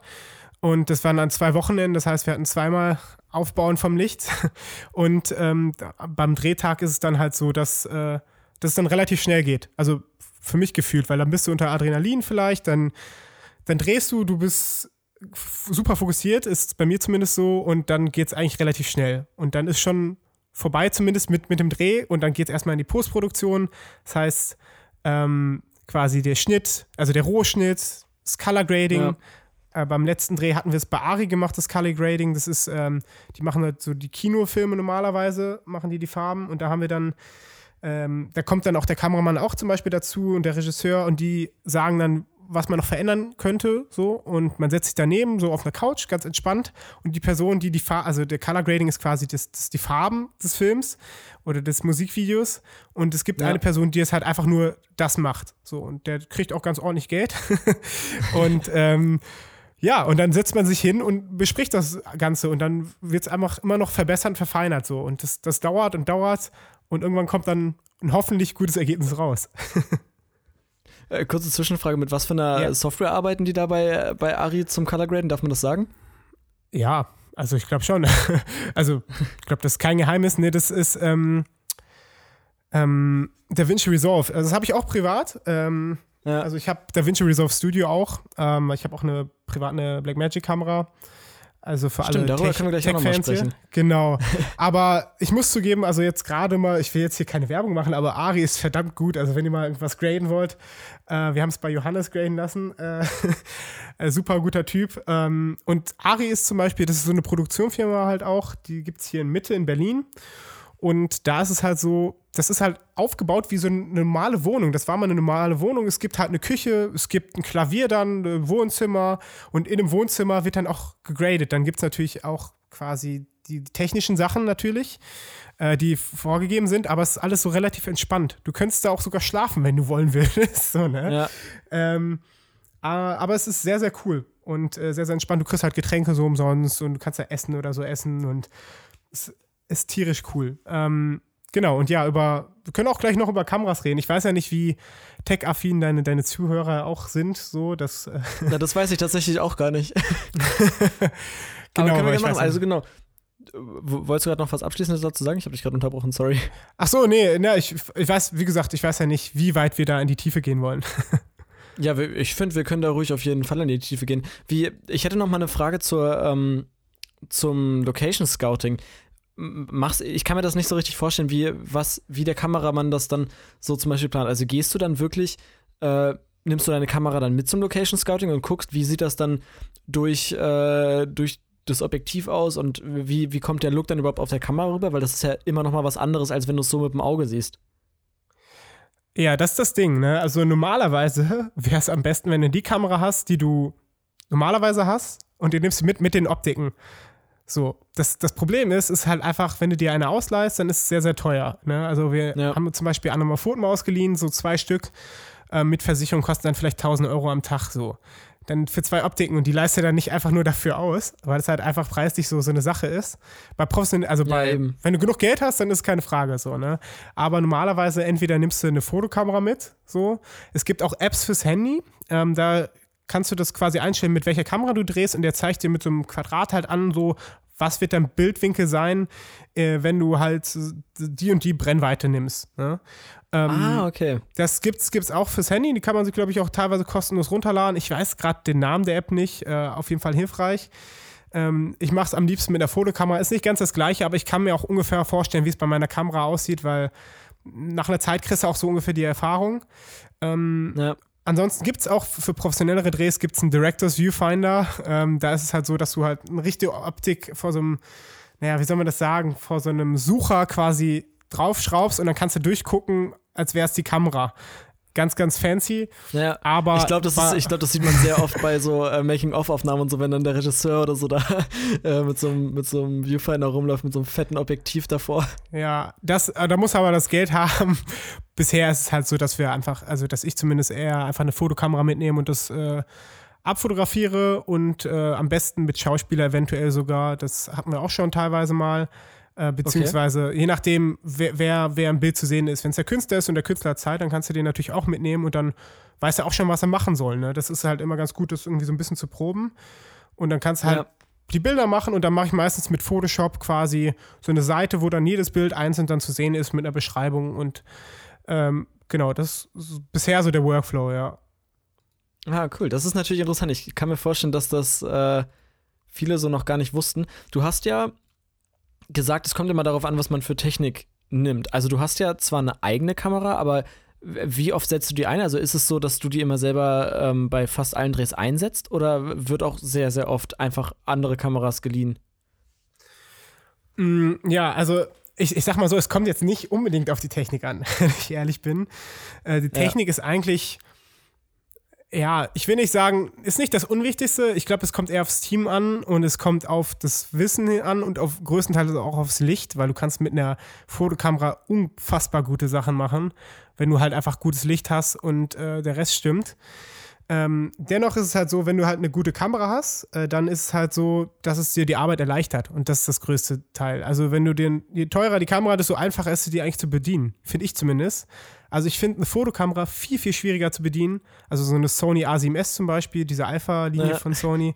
Und das waren dann zwei Wochenenden, das heißt, wir hatten zweimal Aufbauen vom Licht. Und ähm, beim Drehtag ist es dann halt so, dass, äh, dass es dann relativ schnell geht. Also für mich gefühlt, weil dann bist du unter Adrenalin vielleicht, dann, dann drehst du, du bist super fokussiert, ist bei mir zumindest so, und dann geht es eigentlich relativ schnell. Und dann ist schon vorbei, zumindest mit, mit dem Dreh, und dann geht es erstmal in die Postproduktion. Das heißt, ähm, quasi der Schnitt, also der Rohschnitt, das Color Grading. Ja. Äh, beim letzten Dreh hatten wir es bei Ari gemacht, das Color Grading. Das ist, ähm, die machen halt so die Kinofilme normalerweise, machen die die Farben. Und da haben wir dann, ähm, da kommt dann auch der Kameramann auch zum Beispiel dazu und der Regisseur und die sagen dann, was man noch verändern könnte, so. Und man setzt sich daneben, so auf einer Couch, ganz entspannt. Und die Person, die die Farbe, also der Color Grading ist quasi das, das die Farben des Films oder des Musikvideos. Und es gibt Ja. eine Person, die es halt einfach nur das macht. So. Und der kriegt auch ganz ordentlich Geld. und, ähm, ja, und dann setzt man sich hin und bespricht das Ganze und dann wird es einfach immer noch verbessert, verfeinert so. Und das, das dauert und dauert und irgendwann kommt dann ein hoffentlich gutes Ergebnis raus. Äh, kurze Zwischenfrage: Mit was für einer Ja. Software arbeiten die da bei, bei Ari zum Color Graden? Darf man das sagen? Ja, also ich glaube schon. also ich glaube, das ist kein Geheimnis. Nee, das ist ähm, ähm, DaVinci Resolve. Also das habe ich auch privat. Ähm, Ja. Also ich habe DaVinci Resolve Studio auch. Ähm, ich habe auch eine private Blackmagic-Kamera. Also für Stimmt, alle darüber Tech- können wir gleich auch noch mal Tech-Fans hier. sprechen. Genau. Aber ich muss zugeben, also jetzt gerade mal, ich will jetzt hier keine Werbung machen, aber Ari ist verdammt gut. Also wenn ihr mal irgendwas graden wollt, äh, wir haben es bei Johannes graden lassen. Äh, äh, super guter Typ. Ähm, und Ari ist zum Beispiel, das ist so eine Produktionsfirma halt auch, die gibt es hier in Mitte in Berlin. Und da ist es halt so, das ist halt aufgebaut wie so eine normale Wohnung. Das war mal eine normale Wohnung. Es gibt halt eine Küche, es gibt ein Klavier dann, ein Wohnzimmer und in dem Wohnzimmer wird dann auch gegradet. Dann gibt es natürlich auch quasi die technischen Sachen natürlich, äh, die vorgegeben sind, aber es ist alles so relativ entspannt. Du könntest da auch sogar schlafen, wenn du wollen würdest. So, ne? Ja. Ähm, äh, aber es ist sehr, sehr cool und äh, sehr, sehr entspannt. Du kriegst halt Getränke so umsonst und du kannst da essen oder so essen und es ist tierisch cool. Ähm, genau, und ja, über, wir können auch gleich noch über Kameras reden. Ich weiß ja nicht, wie tech-affin deine, deine Zuhörer auch sind, so, dass, äh, Na, das weiß ich tatsächlich auch gar nicht. genau, Aber können wir gerne machen. Also genau. Wolltest du gerade noch was Abschließendes dazu sagen? Ich habe dich gerade unterbrochen, sorry. Ach so, nee, na, ich, ich weiß, wie gesagt, ich weiß ja nicht, wie weit wir da in die Tiefe gehen wollen. Ja, ich finde, wir können da ruhig auf jeden Fall in die Tiefe gehen. Wie, ich hätte noch mal eine Frage zur, ähm, zum Location Scouting. Machst, ich kann mir das nicht so richtig vorstellen, wie, was, wie der Kameramann das dann so zum Beispiel plant. Also gehst du dann wirklich, äh, nimmst du deine Kamera dann mit zum Location Scouting und guckst, wie sieht das dann durch, äh, durch das Objektiv aus und wie, wie kommt der Look dann überhaupt auf der Kamera rüber? Weil das ist ja immer noch mal was anderes, als wenn du es so mit dem Auge siehst. Ja, das ist das Ding, ne? Also normalerweise wäre es am besten, wenn du die Kamera hast, die du normalerweise hast und die nimmst du mit mit den Optiken. So, das, das Problem ist, ist halt einfach, wenn du dir eine ausleihst, dann ist es sehr, sehr teuer. Ne? Also wir Ja. haben zum Beispiel Anamorphoten ausgeliehen, so zwei Stück äh, mit Versicherung kosten dann vielleicht 1000 Euro am Tag so. Dann für zwei Optiken und die leist du dann nicht einfach nur dafür aus, weil es halt einfach preislich so, so eine Sache ist. Bei professionell, also Ja, bei, eben. wenn du genug Geld hast, dann ist keine Frage so, ne? Aber normalerweise entweder nimmst du eine Fotokamera mit, so. Es gibt auch Apps fürs Handy, ähm, da kannst du das quasi einstellen, mit welcher Kamera du drehst und der zeigt dir mit so einem Quadrat halt an, so, was wird dein Bildwinkel sein, äh, wenn du halt die und die Brennweite nimmst. Ne? Ähm, ah, okay. das gibt's, gibt's auch fürs Handy. Die kann man sich, glaube ich, auch teilweise kostenlos runterladen. Ich weiß gerade den Namen der App nicht. Äh, auf jeden Fall hilfreich. Ähm, ich mache es am liebsten mit der Fotokamera. Ist nicht ganz das gleiche, aber ich kann mir auch ungefähr vorstellen, wie es bei meiner Kamera aussieht, weil nach einer Zeit kriegst du auch so ungefähr die Erfahrung. Ähm, ja. Ansonsten gibt es auch für professionellere Drehs gibt's einen Directors Viewfinder. Ähm, da ist es halt so, dass du halt eine richtige Optik vor so einem, naja, wie soll man das sagen, vor so einem Sucher quasi draufschraubst und dann kannst du durchgucken, als wäre es die Kamera ganz, ganz fancy. Ja, aber ich glaube, das, glaub, das sieht man sehr oft bei so äh, Making-of-Aufnahmen und so, wenn dann der Regisseur oder so da äh, mit, so einem, mit so einem Viewfinder rumläuft, mit so einem fetten Objektiv davor. Ja, das, äh, da muss aber das Geld haben. Bisher ist es halt so, dass wir einfach, also dass ich zumindest eher einfach eine Fotokamera mitnehme und das äh, abfotografiere und äh, am besten mit Schauspieler eventuell sogar. Das hatten wir auch schon teilweise mal. Äh, beziehungsweise okay. je nachdem, wer, wer, wer, im Bild zu sehen ist. Wenn es der Künstler ist und der Künstler hat Zeit, dann kannst du den natürlich auch mitnehmen und dann weiß er auch schon, was er machen soll. Ne? Das ist halt immer ganz gut, das irgendwie so ein bisschen zu proben. Und dann kannst du halt ja. die Bilder machen und dann mache ich meistens mit Photoshop quasi so eine Seite, wo dann jedes Bild einzeln dann zu sehen ist mit einer Beschreibung und ähm, genau, das ist bisher so der Workflow, ja. Ah, cool. Das ist natürlich interessant. Ich kann mir vorstellen, dass das äh, viele so noch gar nicht wussten. Du hast ja gesagt, es kommt immer darauf an, was man für Technik nimmt. Also du hast ja zwar eine eigene Kamera, aber wie oft setzt du die ein? Also ist es so, dass du die immer selber ähm, bei fast allen Drehs einsetzt oder wird auch sehr, sehr oft einfach andere Kameras geliehen? Mm, ja, also ich, ich sag mal so, es kommt jetzt nicht unbedingt auf die Technik an, wenn ich ehrlich bin. Äh, die Technik ja. ist eigentlich ja, ich will nicht sagen, ist nicht das Unwichtigste. Ich glaube, es kommt eher aufs Team an und es kommt auf das Wissen an und auf größtenteils auch aufs Licht, weil du kannst mit einer Fotokamera unfassbar gute Sachen machen, wenn du halt einfach gutes Licht hast und äh, der Rest stimmt. Ähm, dennoch ist es halt so, wenn du halt eine gute Kamera hast, äh, dann ist es halt so, dass es dir die Arbeit erleichtert und das ist das größte Teil. Also wenn du den, je teurer die Kamera, desto einfacher ist sie dir eigentlich zu bedienen, finde ich zumindest. Also ich finde eine Fotokamera viel, viel schwieriger zu bedienen. Also so eine Sony A7S zum Beispiel, diese Alpha-Linie ja. von Sony.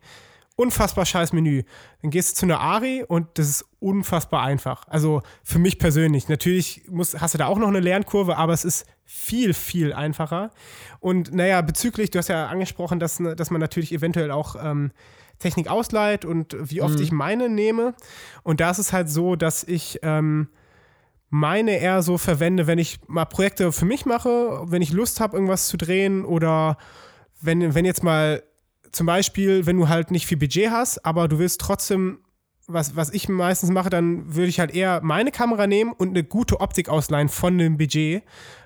Unfassbar scheiß Menü. Dann gehst du zu einer Ari und das ist unfassbar einfach. Also für mich persönlich. Natürlich musst, hast du da auch noch eine Lernkurve, aber es ist viel, viel einfacher. Und naja, bezüglich, du hast ja angesprochen, dass, dass man natürlich eventuell auch ähm, Technik ausleiht und wie oft mhm. ich meine nehme. Und da ist es halt so, dass ich ähm, meine eher so verwende, wenn ich mal Projekte für mich mache, wenn ich Lust habe, irgendwas zu drehen oder wenn, wenn jetzt mal zum Beispiel, wenn du halt nicht viel Budget hast, aber du willst trotzdem, was, was ich meistens mache, dann würde ich halt eher meine Kamera nehmen und eine gute Optik ausleihen von dem Budget,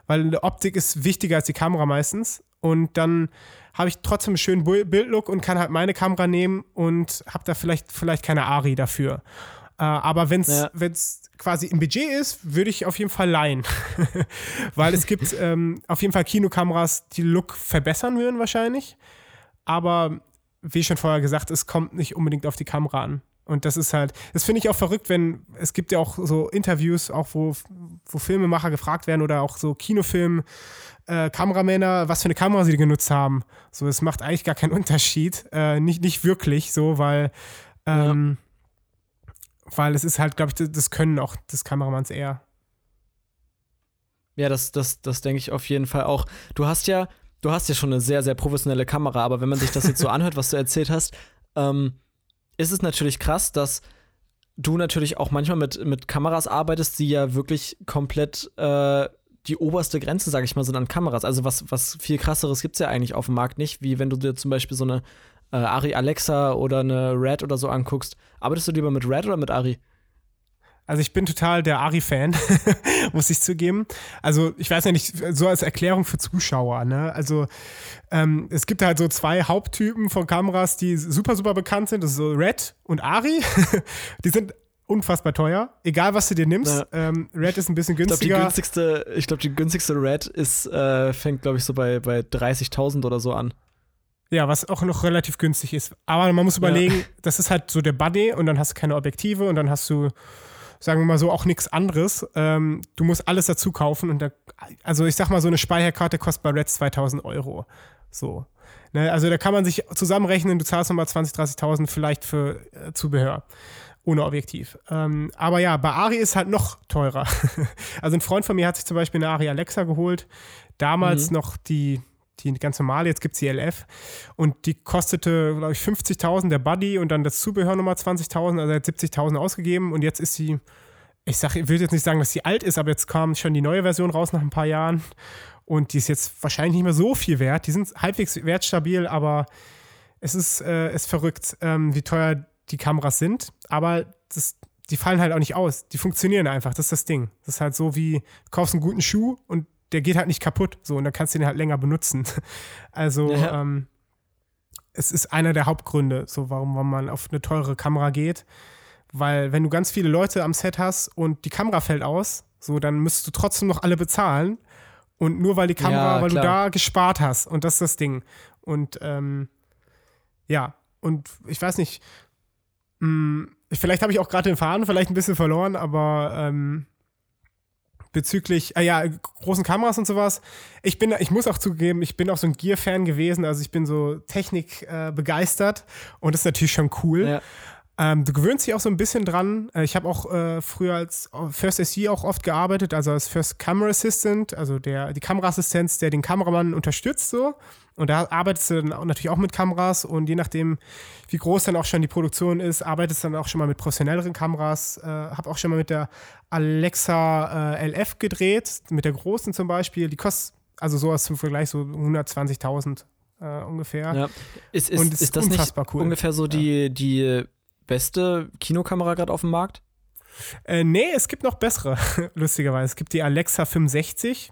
weil eine Optik ist wichtiger als die Kamera meistens. Und dann habe ich trotzdem einen schönen Bildlook und kann halt meine Kamera nehmen und habe da vielleicht, vielleicht keine Ari dafür. Äh, aber wenn es ja quasi im Budget ist, würde ich auf jeden Fall leihen. Weil es gibt ähm, auf jeden Fall Kinokameras, die Look verbessern würden wahrscheinlich. Aber wie schon vorher gesagt, es kommt nicht unbedingt auf die Kamera an. Und das ist halt, das finde ich auch verrückt, wenn, es gibt ja auch so Interviews, auch wo, wo Filmemacher gefragt werden oder auch so Kinofilm, äh, Kameramänner, was für eine Kamera sie genutzt haben. So, es macht eigentlich gar keinen Unterschied. Äh, nicht, nicht wirklich so, weil ähm, ja weil es ist halt, glaube ich, das Können auch des Kameramanns eher. Ja, das, das, das denke ich auf jeden Fall auch. Du hast ja, du hast ja schon eine sehr, sehr professionelle Kamera, aber wenn man sich das jetzt so anhört, was du erzählt hast, ähm, ist es natürlich krass, dass du natürlich auch manchmal mit, mit Kameras arbeitest, die ja wirklich komplett äh, die oberste Grenze, sage ich mal, sind an Kameras. Also was, was viel krasseres gibt es ja eigentlich auf dem Markt nicht, wie wenn du dir zum Beispiel so eine äh, Ari Alexa oder eine Red oder so anguckst, arbeitest du lieber mit Red oder mit Ari? Also ich bin total der Ari-Fan, muss ich zugeben. Also ich weiß ja nicht, so als Erklärung für Zuschauer. Ne? Also ähm, es gibt halt so zwei Haupttypen von Kameras, die super, super bekannt sind. Das ist so Red und Ari. die sind unfassbar teuer. Egal, was du dir nimmst. Ja. Ähm, Red ist ein bisschen günstiger. Ich glaube, die glaub, die günstigste Red ist, äh, fängt, glaube ich, so bei, bei 30.000 oder so an. Ja, was auch noch relativ günstig ist. Aber man muss überlegen, ja. das ist halt so der Buddy und dann hast du keine Objektive und dann hast du, sagen wir mal so, auch nichts anderes. Ähm, du musst alles dazu kaufen und da, also ich sag mal, so eine Speicherkarte kostet bei Reds 2000 Euro. So. Ne, also da kann man sich zusammenrechnen, du zahlst nochmal 20.000, 30.000 vielleicht für äh, Zubehör. Ohne Objektiv. Ähm, aber ja, bei Ari ist halt noch teurer. also ein Freund von mir hat sich zum Beispiel eine Ari Alexa geholt. Damals mhm. noch die die ganz normale, jetzt gibt es die LF. Und die kostete, glaube ich, 50.000 der Buddy und dann das Zubehör nochmal 20.000, also er hat 70.000 ausgegeben und jetzt ist sie ich sag, ich will jetzt nicht sagen, dass sie alt ist, aber jetzt kam schon die neue Version raus nach ein paar Jahren und die ist jetzt wahrscheinlich nicht mehr so viel wert. Die sind halbwegs wertstabil, aber es ist, äh, ist verrückt, ähm, wie teuer die Kameras sind. Aber das, die fallen halt auch nicht aus. Die funktionieren einfach. Das ist das Ding. Das ist halt so wie, du kaufst einen guten Schuh und der geht halt nicht kaputt. So, und dann kannst du den halt länger benutzen. Also, ja. ähm, es ist einer der Hauptgründe, so warum, man auf eine teure Kamera geht. Weil, wenn du ganz viele Leute am Set hast und die Kamera fällt aus, so, dann müsstest du trotzdem noch alle bezahlen. Und nur weil die Kamera, ja, weil du da gespart hast. Und das ist das Ding. Und ähm, ja, und ich weiß nicht, mh, hm, vielleicht habe ich auch gerade den Faden vielleicht ein bisschen verloren, aber ähm, bezüglich, äh, ja, großen Kameras und sowas. Ich bin, ich muss auch zugeben, ich bin auch so ein Gear-Fan gewesen, also ich bin so Technik äh, begeistert und das ist natürlich schon cool. Ja. Ähm, du gewöhnst dich auch so ein bisschen dran. Äh, ich habe auch äh, früher als First SE auch oft gearbeitet, also als First Camera Assistant, also der, die Kameraassistenz, der den Kameramann unterstützt so. Und da arbeitest du dann natürlich auch mit Kameras und je nachdem, wie groß dann auch schon die Produktion ist, arbeitest du dann auch schon mal mit professionelleren Kameras. Äh, habe auch schon mal mit der Alexa äh, LF gedreht, mit der großen zum Beispiel. Die kostet also sowas zum Vergleich so 120.000 äh, ungefähr. Ja. Ist, ist, und ist, ist das nicht cool. ungefähr so die, die beste Kinokamera gerade auf dem Markt? Äh, nee, es gibt noch bessere, lustigerweise. Es gibt die Alexa 65.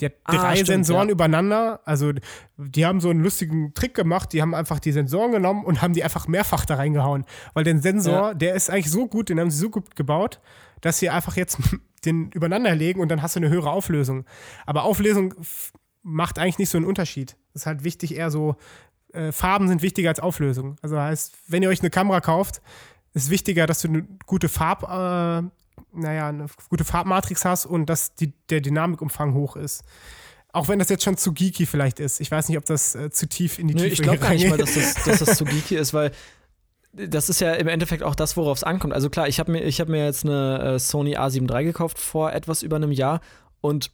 Die hat ah, drei stimmt, Sensoren ja. übereinander. Also, die haben so einen lustigen Trick gemacht. Die haben einfach die Sensoren genommen und haben die einfach mehrfach da reingehauen. Weil der Sensor, ja. der ist eigentlich so gut, den haben sie so gut gebaut, dass sie einfach jetzt den übereinander legen und dann hast du eine höhere Auflösung. Aber Auflösung macht eigentlich nicht so einen Unterschied. Ist halt wichtig, eher so äh, Farben sind wichtiger als Auflösung. Also heißt, wenn ihr euch eine Kamera kauft, ist wichtiger, dass du eine gute Farb, äh, naja, eine gute Farbmatrix hast und dass die, der Dynamikumfang hoch ist. Auch wenn das jetzt schon zu geeky vielleicht ist. Ich weiß nicht, ob das äh, zu tief in die Nö, Tiefe Ich glaube gar nicht mal, dass das, dass das zu geeky ist, weil das ist ja im Endeffekt auch das, worauf es ankommt. Also klar, ich habe mir, hab mir jetzt eine äh, Sony A7 III gekauft vor etwas über einem Jahr und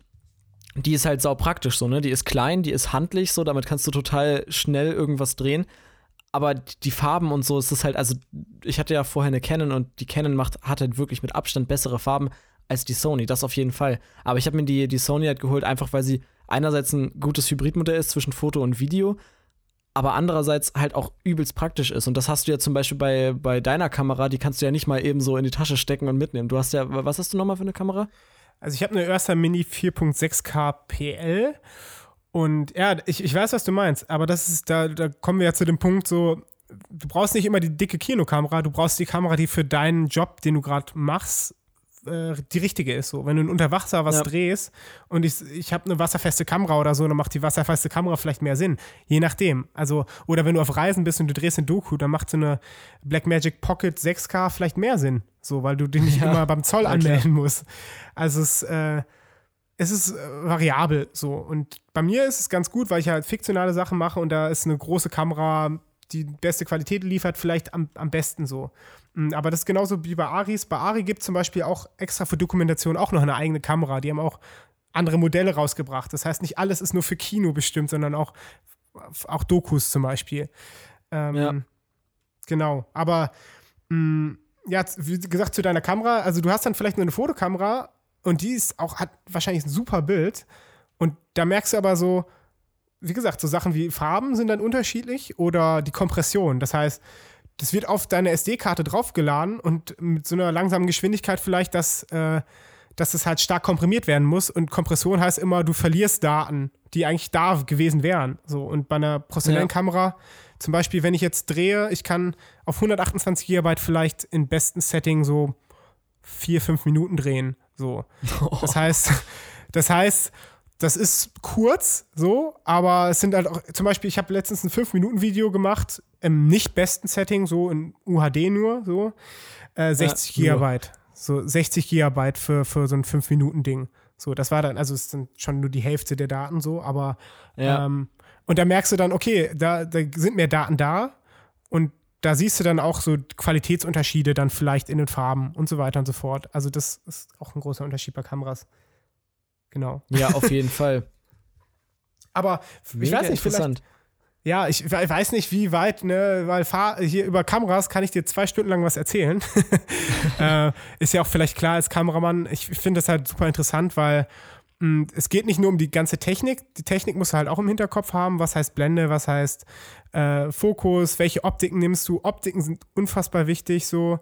die ist halt sau praktisch so, ne? Die ist klein, die ist handlich so, damit kannst du total schnell irgendwas drehen. Aber die Farben und so ist es halt, also ich hatte ja vorher eine Canon und die Canon macht, hat halt wirklich mit Abstand bessere Farben als die Sony, das auf jeden Fall. Aber ich habe mir die, die Sony halt geholt, einfach weil sie einerseits ein gutes Hybridmodell ist zwischen Foto und Video, aber andererseits halt auch übelst praktisch ist. Und das hast du ja zum Beispiel bei, bei deiner Kamera, die kannst du ja nicht mal eben so in die Tasche stecken und mitnehmen. Du hast ja, was hast du nochmal für eine Kamera? Also ich habe eine Ursa Mini 4.6K PL und ja, ich, ich weiß, was du meinst, aber das ist, da, da kommen wir ja zu dem Punkt so, du brauchst nicht immer die dicke Kinokamera, du brauchst die Kamera, die für deinen Job, den du gerade machst, äh, die richtige ist. So, wenn du unter Wasser was ja. drehst und ich, ich habe eine wasserfeste Kamera oder so, dann macht die wasserfeste Kamera vielleicht mehr Sinn. Je nachdem. Also, oder wenn du auf Reisen bist und du drehst ein Doku, dann macht so eine Blackmagic Pocket 6K vielleicht mehr Sinn. So, weil du den nicht ja. immer beim Zoll ja, anmelden musst. Also es, äh, es ist äh, variabel so. Und bei mir ist es ganz gut, weil ich halt fiktionale Sachen mache und da ist eine große Kamera, die beste Qualität liefert, vielleicht am, am besten so. Mm, aber das ist genauso wie bei Aris. Bei Ari gibt es zum Beispiel auch extra für Dokumentation auch noch eine eigene Kamera. Die haben auch andere Modelle rausgebracht. Das heißt, nicht alles ist nur für Kino bestimmt, sondern auch, auch Dokus zum Beispiel. Ähm, ja. Genau. Aber mh, mm, ja, wie gesagt, zu deiner Kamera, also du hast dann vielleicht nur eine Fotokamera und die ist auch, hat wahrscheinlich ein super Bild. Und da merkst du aber so, wie gesagt, so Sachen wie Farben sind dann unterschiedlich oder die Kompression. Das heißt, das wird auf deine SD-Karte draufgeladen und mit so einer langsamen Geschwindigkeit vielleicht, dass, äh, dass es halt stark komprimiert werden muss. Und Kompression heißt immer, du verlierst Daten, die eigentlich da gewesen wären. So, und bei einer professionellen ja. Kamera, zum Beispiel, wenn ich jetzt drehe, ich kann auf 128 GB vielleicht in besten Setting so vier, fünf Minuten drehen. So. Das heißt, das heißt, das ist kurz so, aber es sind halt auch, zum Beispiel, ich habe letztens ein 5-Minuten-Video gemacht, im nicht besten Setting, so in UHD nur, so, äh, 60 ja, Gigabyte. So 60 Gigabyte für, für so ein 5-Minuten-Ding. So, das war dann, also es sind schon nur die Hälfte der Daten so, aber ja. ähm, und da merkst du dann, okay, da, da sind mehr Daten da und da siehst du dann auch so Qualitätsunterschiede dann vielleicht in den Farben und so weiter und so fort. Also das ist auch ein großer Unterschied bei Kameras. Genau. Ja, auf jeden Fall. Aber Mega ich weiß nicht, interessant. Ja, ich weiß nicht, wie weit, ne, weil fahr, hier über Kameras kann ich dir zwei Stunden lang was erzählen. äh, ist ja auch vielleicht klar als Kameramann. Ich finde das halt super interessant, weil mh, hm, es geht nicht nur um die ganze Technik. Die Technik musst du halt auch im Hinterkopf haben. Was heißt Blende, was heißt äh, Fokus, welche Optiken nimmst du? Optiken sind unfassbar wichtig, so.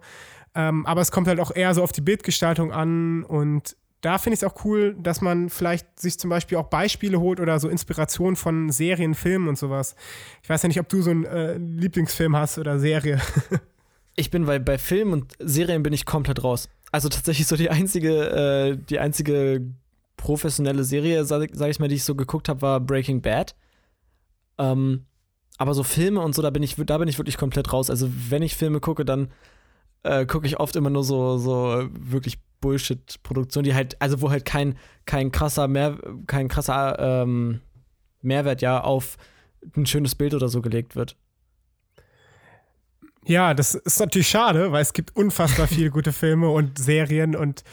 Ähm, aber es kommt halt auch eher so auf die Bildgestaltung an und da finde ich es auch cool, dass man vielleicht sich zum Beispiel auch Beispiele holt oder so Inspiration von Serien, Filmen und sowas. Ich weiß ja nicht, ob du so einen äh, Lieblingsfilm hast oder Serie. ich bin bei, bei Filmen und Serien bin ich komplett raus. Also tatsächlich so die einzige, äh, die einzige professionelle Serie, sag, sag, ich mal, die ich so geguckt habe, war Breaking Bad. Ähm, aber so Filme und so, da bin ich, da bin ich wirklich komplett raus. Also wenn ich Filme gucke, dann äh, gucke ich oft immer nur so, so wirklich Bullshit-Produktion, die halt, also wo halt kein, kein krasser Mehr, kein krasser ähm, Mehrwert ja auf ein schönes Bild oder so gelegt wird. Ja, das ist natürlich schade, weil es gibt unfassbar viele gute Filme und Serien und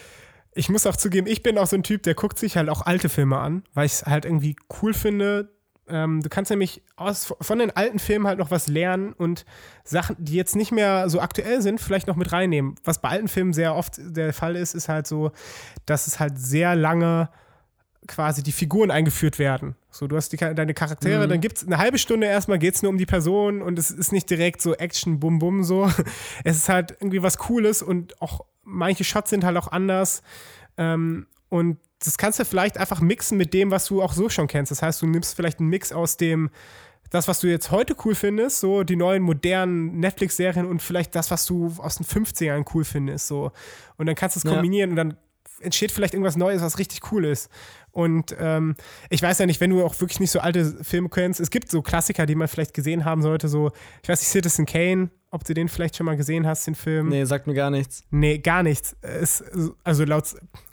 ich muss auch zugeben, ich bin auch so ein Typ, der guckt sich halt auch alte Filme an, weil ich es halt irgendwie cool finde, ähm, du kannst nämlich aus, von den alten Filmen halt noch was lernen und Sachen, die jetzt nicht mehr so aktuell sind, vielleicht noch mit reinnehmen. Was bei alten Filmen sehr oft der Fall ist, ist halt so, dass es halt sehr lange quasi die Figuren eingeführt werden. So, du hast die, deine Charaktere, mhm. dann gibt es eine halbe Stunde erstmal, geht es nur um die Person und es ist nicht direkt so Action, bum, bum, so. Es ist halt irgendwie was Cooles und auch manche Shots sind halt auch anders. Ähm, und das kannst du vielleicht einfach mixen mit dem, was du auch so schon kennst. Das heißt, du nimmst vielleicht einen Mix aus dem, das, was du jetzt heute cool findest, so die neuen modernen Netflix-Serien und vielleicht das, was du aus den 50ern cool findest, so. Und dann kannst du es kombinieren ja. und dann entsteht vielleicht irgendwas Neues, was richtig cool ist. Und ähm, ich weiß ja nicht, wenn du auch wirklich nicht so alte Filme kennst, es gibt so Klassiker, die man vielleicht gesehen haben sollte, so, ich weiß nicht, Citizen Kane, ob du den vielleicht schon mal gesehen hast, den Film. Nee, sagt mir gar nichts. Nee, gar nichts. Ist, also laut,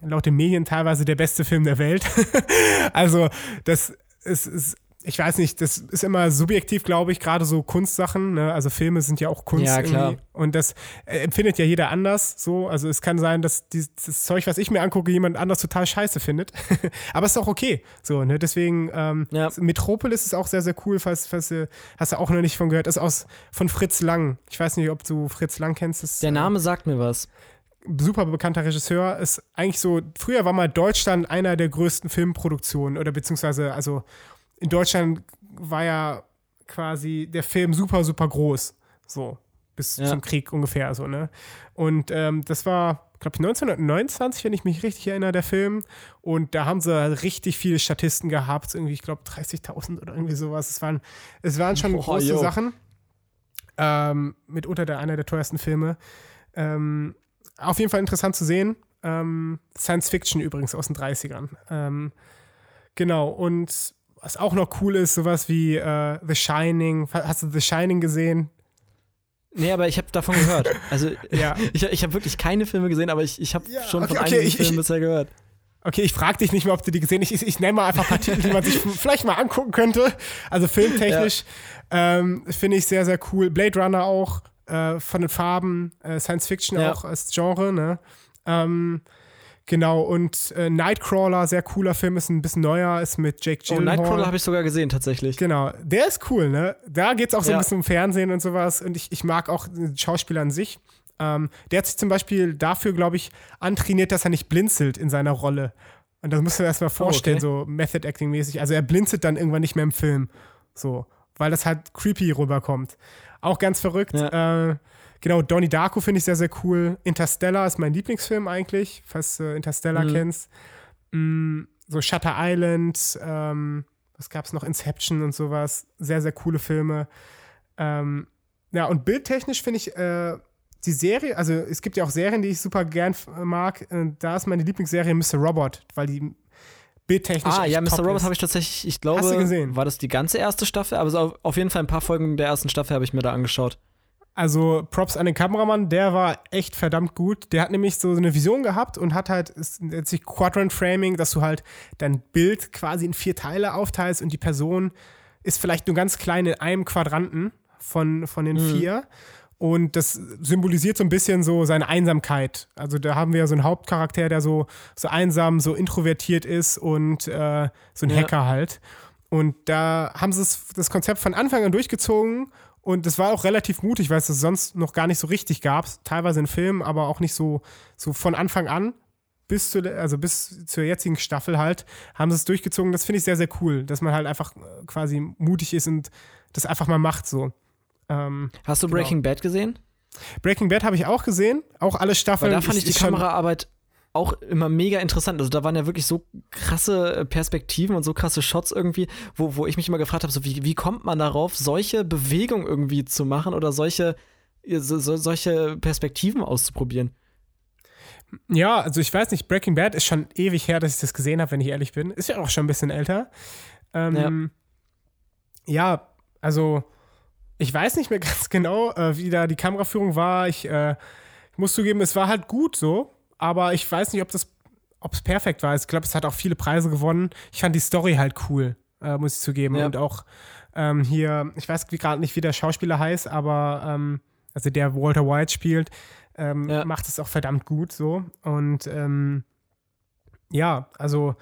laut den Medien teilweise der beste Film der Welt. also das ist, ist ich weiß nicht, das ist immer subjektiv, glaube ich, gerade so Kunstsachen. Ne? Also Filme sind ja auch Kunst. Ja, klar. Irgendwie. Und das äh, empfindet ja jeder anders. So, also es kann sein, dass dieses, das Zeug, was ich mir angucke, jemand anders total scheiße findet. Aber es ist auch okay. So, ne? Deswegen ähm, ja. Metropolis ist auch sehr, sehr cool, falls, falls hast du auch noch nicht von gehört. Ist aus von Fritz Lang. Ich weiß nicht, ob du Fritz Lang kennst. Das, Der Name sagt mir was super bekannter Regisseur, ist eigentlich so, früher war mal Deutschland einer der größten Filmproduktionen oder beziehungsweise, also in Deutschland war ja quasi der Film super, super groß. So, bis ja. zum Krieg ungefähr so, ne? Und ähm, das war, glaube ich, 1929, wenn ich mich richtig erinnere, der Film. Und da haben sie richtig viele Statisten gehabt, irgendwie, ich glaube, 30.000 oder irgendwie sowas. Es waren, es waren schon Boah, große yo. Sachen. Ähm, mitunter der, einer der teuersten Filme. Ähm, auf jeden Fall interessant zu sehen. Ähm, Science Fiction übrigens aus den 30ern. Ähm, genau, und was auch noch cool ist, sowas wie äh, The Shining. Hast du The Shining gesehen? Nee, aber ich habe davon gehört. Also ja. ich, ich habe wirklich keine Filme gesehen, aber ich, ich habe ja, schon okay, von okay, einigen ich, Filmen bisher gehört. Okay, ich frage dich nicht mehr, ob du die gesehen hast. Ich, ich nenne mal einfach ein paar Titel, die man sich vielleicht mal angucken könnte. Also filmtechnisch ja. ähm, finde ich sehr, sehr cool. Blade Runner auch, äh, von den Farben, äh, Science Fiction auch als Genre, ne? Ähm, Genau, und äh, Nightcrawler, sehr cooler Film, ist ein bisschen neuer, ist mit Jake oh, Gyllenhaal. Oh, Nightcrawler habe ich sogar gesehen, tatsächlich. Genau, der ist cool, ne? Da geht es auch so ja. ein bisschen um Fernsehen und sowas und ich, ich mag auch den Schauspieler an sich. Ähm, der hat sich zum Beispiel dafür, glaube ich, antrainiert, dass er nicht blinzelt in seiner Rolle. Und das musst du dir erstmal vorstellen, oh, okay. so Method Acting mäßig. Also er blinzelt dann irgendwann nicht mehr im Film. So, weil das halt creepy rüberkommt. Auch ganz verrückt. Ja. Äh, Genau, Donnie Darko finde ich sehr, sehr cool. Interstellar ist mein Lieblingsfilm eigentlich, falls du Interstellar mhm. kennst. Mm, so Shutter Island, ähm, was gab es noch? Inception und sowas. Sehr, sehr coole Filme. Ähm, ja, und bildtechnisch finde ich äh, die Serie, also es gibt ja auch Serien, die ich super gern mag. Äh, da ist meine Lieblingsserie Mr. Robot, weil die bildtechnisch. Ah, ja, Mr. Robot habe ich tatsächlich, ich glaube, Hast du gesehen? war das die ganze erste Staffel? Aber so auf jeden Fall ein paar Folgen der ersten Staffel habe ich mir da angeschaut. Also Props an den Kameramann, der war echt verdammt gut. Der hat nämlich so eine Vision gehabt und hat halt sich Quadrant Framing, dass du halt dein Bild quasi in vier Teile aufteilst und die Person ist vielleicht nur ganz klein in einem Quadranten von, von den mhm. vier. Und das symbolisiert so ein bisschen so seine Einsamkeit. Also da haben wir so einen Hauptcharakter, der so, so einsam, so introvertiert ist und äh, so ein ja. Hacker halt. Und da haben sie das Konzept von Anfang an durchgezogen und es war auch relativ mutig, weil es das sonst noch gar nicht so richtig gab. Teilweise in Filmen, aber auch nicht so, so von Anfang an. Bis zu, also bis zur jetzigen Staffel halt, haben sie es durchgezogen. Das finde ich sehr, sehr cool, dass man halt einfach äh, quasi mutig ist und das einfach mal macht so. Ähm, Hast du genau. Breaking genau. Bad gesehen? Breaking Bad habe ich auch gesehen, auch alle Staffeln. Weil da fand ich, ich die Kameraarbeit auch immer mega interessant. Also da waren ja wirklich so krasse äh, Perspektiven und so krasse Shots irgendwie, wo, wo ich mich immer gefragt habe, so wie, wie kommt man darauf, solche Bewegungen irgendwie zu machen oder solche, so, solche Perspektiven auszuprobieren? Ja, also ich weiß nicht, Breaking Bad ist schon ewig her, dass ich das gesehen habe, wenn ich ehrlich bin. Ist ja auch schon ein bisschen älter. Ähm, ja. ja. also ich weiß nicht mehr ganz genau, äh, wie da die Kameraführung war. Ich, äh, ich muss zugeben, es war halt gut so aber ich weiß nicht, ob das ob es perfekt war. Ich glaube, es hat auch viele Preise gewonnen. Ich fand die Story halt cool, äh, muss ich zugeben. Ja. Und auch ähm, hier, ich weiß gerade nicht, wie der Schauspieler heißt, aber ähm, also der Walter White spielt, ähm, ja. macht es auch verdammt gut so. Und ähm, ja, also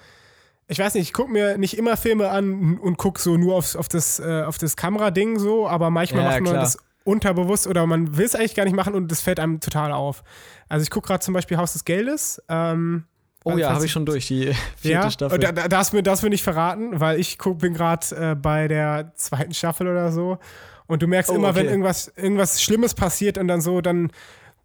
ich weiß nicht, ich gucke mir nicht immer Filme an und gucke so nur aufs, auf das, äh, auf das Kamerading so, aber manchmal ja, macht man klar. das unterbewusst oder man will es eigentlich gar nicht machen und das fällt einem total auf. Also ich gucke gerade zum Beispiel Haus des Geldes. Ähm, oh ja, habe ich schon durch, die vierte ja, Staffel. Da, da, darfst, mir, darfst mir nicht verraten, weil ich guck, bin gerade äh, bei der zweiten Staffel oder so. Und du merkst oh, immer, okay. wenn irgendwas, irgendwas Schlimmes passiert und dann so, dann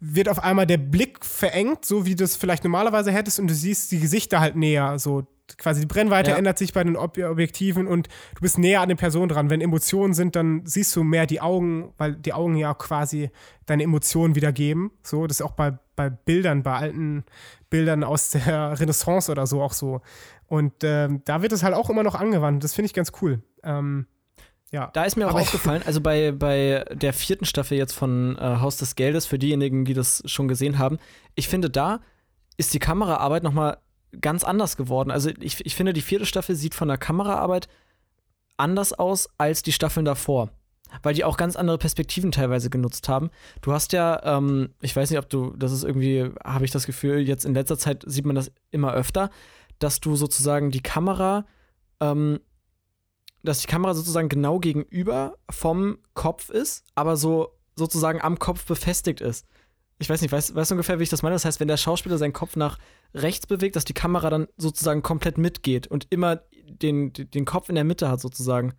wird auf einmal der Blick verengt, so wie du es vielleicht normalerweise hättest, und du siehst die Gesichter halt näher. So quasi die Brennweite ja. ändert sich bei den Ob Objektiven und du bist näher an den Personen dran. Wenn Emotionen sind, dann siehst du mehr die Augen, weil die Augen ja quasi deine Emotionen wiedergeben. So, das ist auch bei, bei Bildern, bei alten Bildern aus der Renaissance oder so auch so. Und ähm, da wird es halt auch immer noch angewandt. Das finde ich ganz cool. Ähm, ja. Da ist mir auch aufgefallen, also bei, bei der vierten Staffel jetzt von äh, Haus des Geldes, für diejenigen, die das schon gesehen haben, ich finde, da ist die Kameraarbeit nochmal ganz anders geworden. Also ich, ich finde, die vierte Staffel sieht von der Kameraarbeit anders aus als die Staffeln davor. Weil die auch ganz andere Perspektiven teilweise genutzt haben. Du hast ja, ähm, ich weiß nicht, ob du, das ist irgendwie, habe ich das Gefühl, jetzt in letzter Zeit sieht man das immer öfter, dass du sozusagen die Kamera, ähm, dass die Kamera sozusagen genau gegenüber vom Kopf ist, aber so sozusagen am Kopf befestigt ist ich weiß nicht, weißt, weißt du ungefähr, wie ich das meine? Das heißt, wenn der Schauspieler seinen Kopf nach rechts bewegt, dass die Kamera dann sozusagen komplett mitgeht und immer den, den Kopf in der Mitte hat, sozusagen.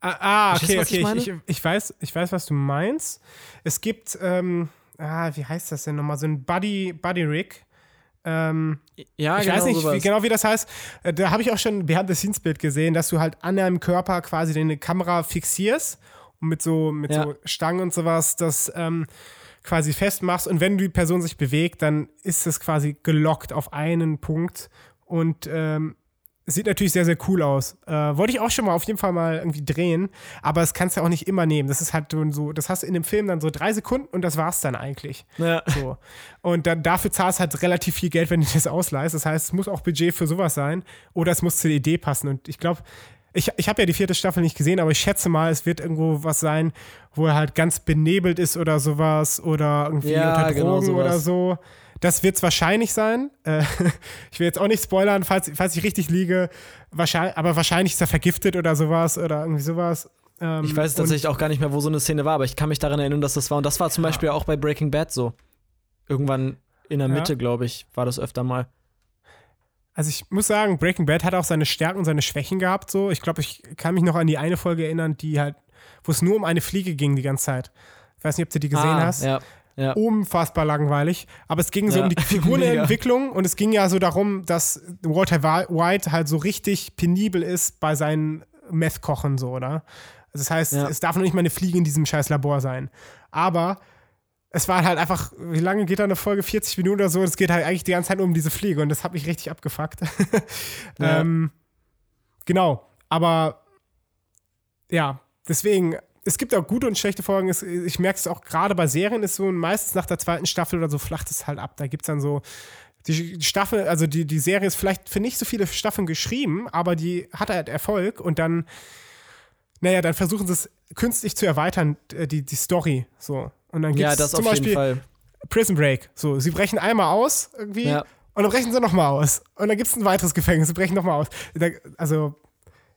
Ah, ah okay, okay. Ich, ich, ich, weiß, ich weiß, was du meinst. Es gibt, ähm, ah, wie heißt das denn nochmal? So ein Buddy, Buddy Rig. Ähm, ja, ich genau weiß nicht wie, genau, wie das heißt. Äh, da habe ich auch schon behind the scenes Bild gesehen, dass du halt an deinem Körper quasi deine Kamera fixierst und mit so mit ja. so Stangen und sowas, dass ähm, quasi festmachst und wenn die Person sich bewegt, dann ist es quasi gelockt auf einen Punkt und ähm, sieht natürlich sehr, sehr cool aus. Äh, wollte ich auch schon mal auf jeden Fall mal irgendwie drehen, aber das kannst du auch nicht immer nehmen. Das ist halt so, das hast du in dem Film dann so drei Sekunden und das war's dann eigentlich. Ja. So. Und dann, dafür zahlst du halt relativ viel Geld, wenn du das ausleihst. Das heißt, es muss auch Budget für sowas sein oder es muss zur Idee passen. Und ich glaube, ich, ich habe ja die vierte Staffel nicht gesehen, aber ich schätze mal, es wird irgendwo was sein, wo er halt ganz benebelt ist oder sowas oder irgendwie ja, unter genau Drogen genau oder so. Das wird es wahrscheinlich sein. Äh, ich will jetzt auch nicht spoilern, falls, falls ich richtig liege. Wahrscheinlich, aber wahrscheinlich ist er vergiftet oder sowas oder irgendwie sowas. Ähm, ich weiß tatsächlich auch gar nicht mehr, wo so eine Szene war, aber ich kann mich daran erinnern, dass das war. Und das war zum ja. Beispiel auch bei Breaking Bad so. Irgendwann in der Mitte, ja. glaube ich, war das öfter mal. Also ich muss sagen, Breaking Bad hat auch seine Stärken und seine Schwächen gehabt. So, ich glaube, ich kann mich noch an die eine Folge erinnern, die halt, wo es nur um eine Fliege ging die ganze Zeit. Ich weiß nicht, ob du die gesehen ah, hast. Ja, ja. Unfassbar langweilig. Aber es ging so ja, um die Figurenentwicklung und es ging ja so darum, dass Walter White halt so richtig penibel ist bei seinen Meth-Kochen, so, oder? Also das heißt, es darf noch nicht mal eine Fliege in diesem scheiß Labor sein. Aber es war halt einfach, wie lange geht da eine Folge? 40 Minuten oder so. Es geht halt eigentlich die ganze Zeit nur um diese Fliege und das hat mich richtig abgefuckt. ja. ähm, genau, aber ja, deswegen, es gibt auch gute und schlechte Folgen. Ich merke es auch gerade bei Serien, ist so meistens nach der zweiten Staffel oder so flacht es halt ab. Da gibt es dann so. Die Staffel, also die, die Serie ist vielleicht für nicht so viele Staffeln geschrieben, aber die hat halt Erfolg und dann, naja, dann versuchen sie es künstlich zu erweitern, äh, die, die Story. So. Und dann gibt es ja, zum Beispiel Prison Break. So, sie brechen einmal aus irgendwie ja. und dann brechen sie nochmal aus. Und dann gibt es ein weiteres Gefängnis, sie brechen nochmal aus. Also,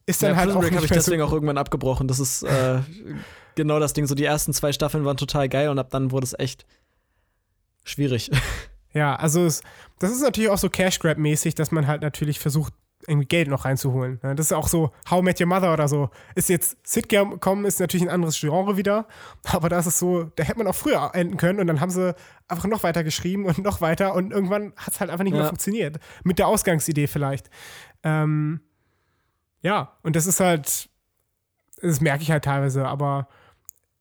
ist dann ja, halt Prison Break habe ich deswegen auch irgendwann abgebrochen. Das ist äh, genau das Ding. So die ersten zwei Staffeln waren total geil und ab dann wurde es echt schwierig. Ja, also es, das ist natürlich auch so Cash Grab mäßig, dass man halt natürlich versucht irgendwie Geld noch reinzuholen. Das ist auch so How Met Your Mother oder so. Ist jetzt Sitcom ist natürlich ein anderes Genre wieder, aber da ist so, da hätte man auch früher enden können und dann haben sie einfach noch weiter geschrieben und noch weiter und irgendwann hat es halt einfach nicht ja. mehr funktioniert. Mit der Ausgangsidee vielleicht. Ähm, ja, und das ist halt, das merke ich halt teilweise, aber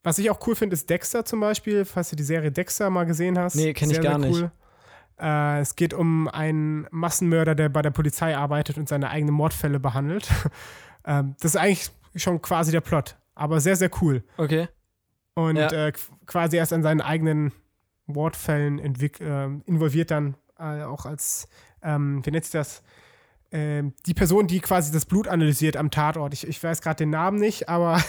was ich auch cool finde, ist Dexter zum Beispiel, falls du die Serie Dexter mal gesehen hast. Nee, kenne ich gar cool. nicht. Äh, es geht um einen Massenmörder, der bei der Polizei arbeitet und seine eigenen Mordfälle behandelt. ähm, das ist eigentlich schon quasi der Plot, aber sehr, sehr cool. Okay. Und ja. äh, quasi erst an seinen eigenen Mordfällen äh, involviert dann äh, auch als, ähm, wie nennt sich das? Ähm, die Person, die quasi das Blut analysiert am Tatort. Ich, ich weiß gerade den Namen nicht, aber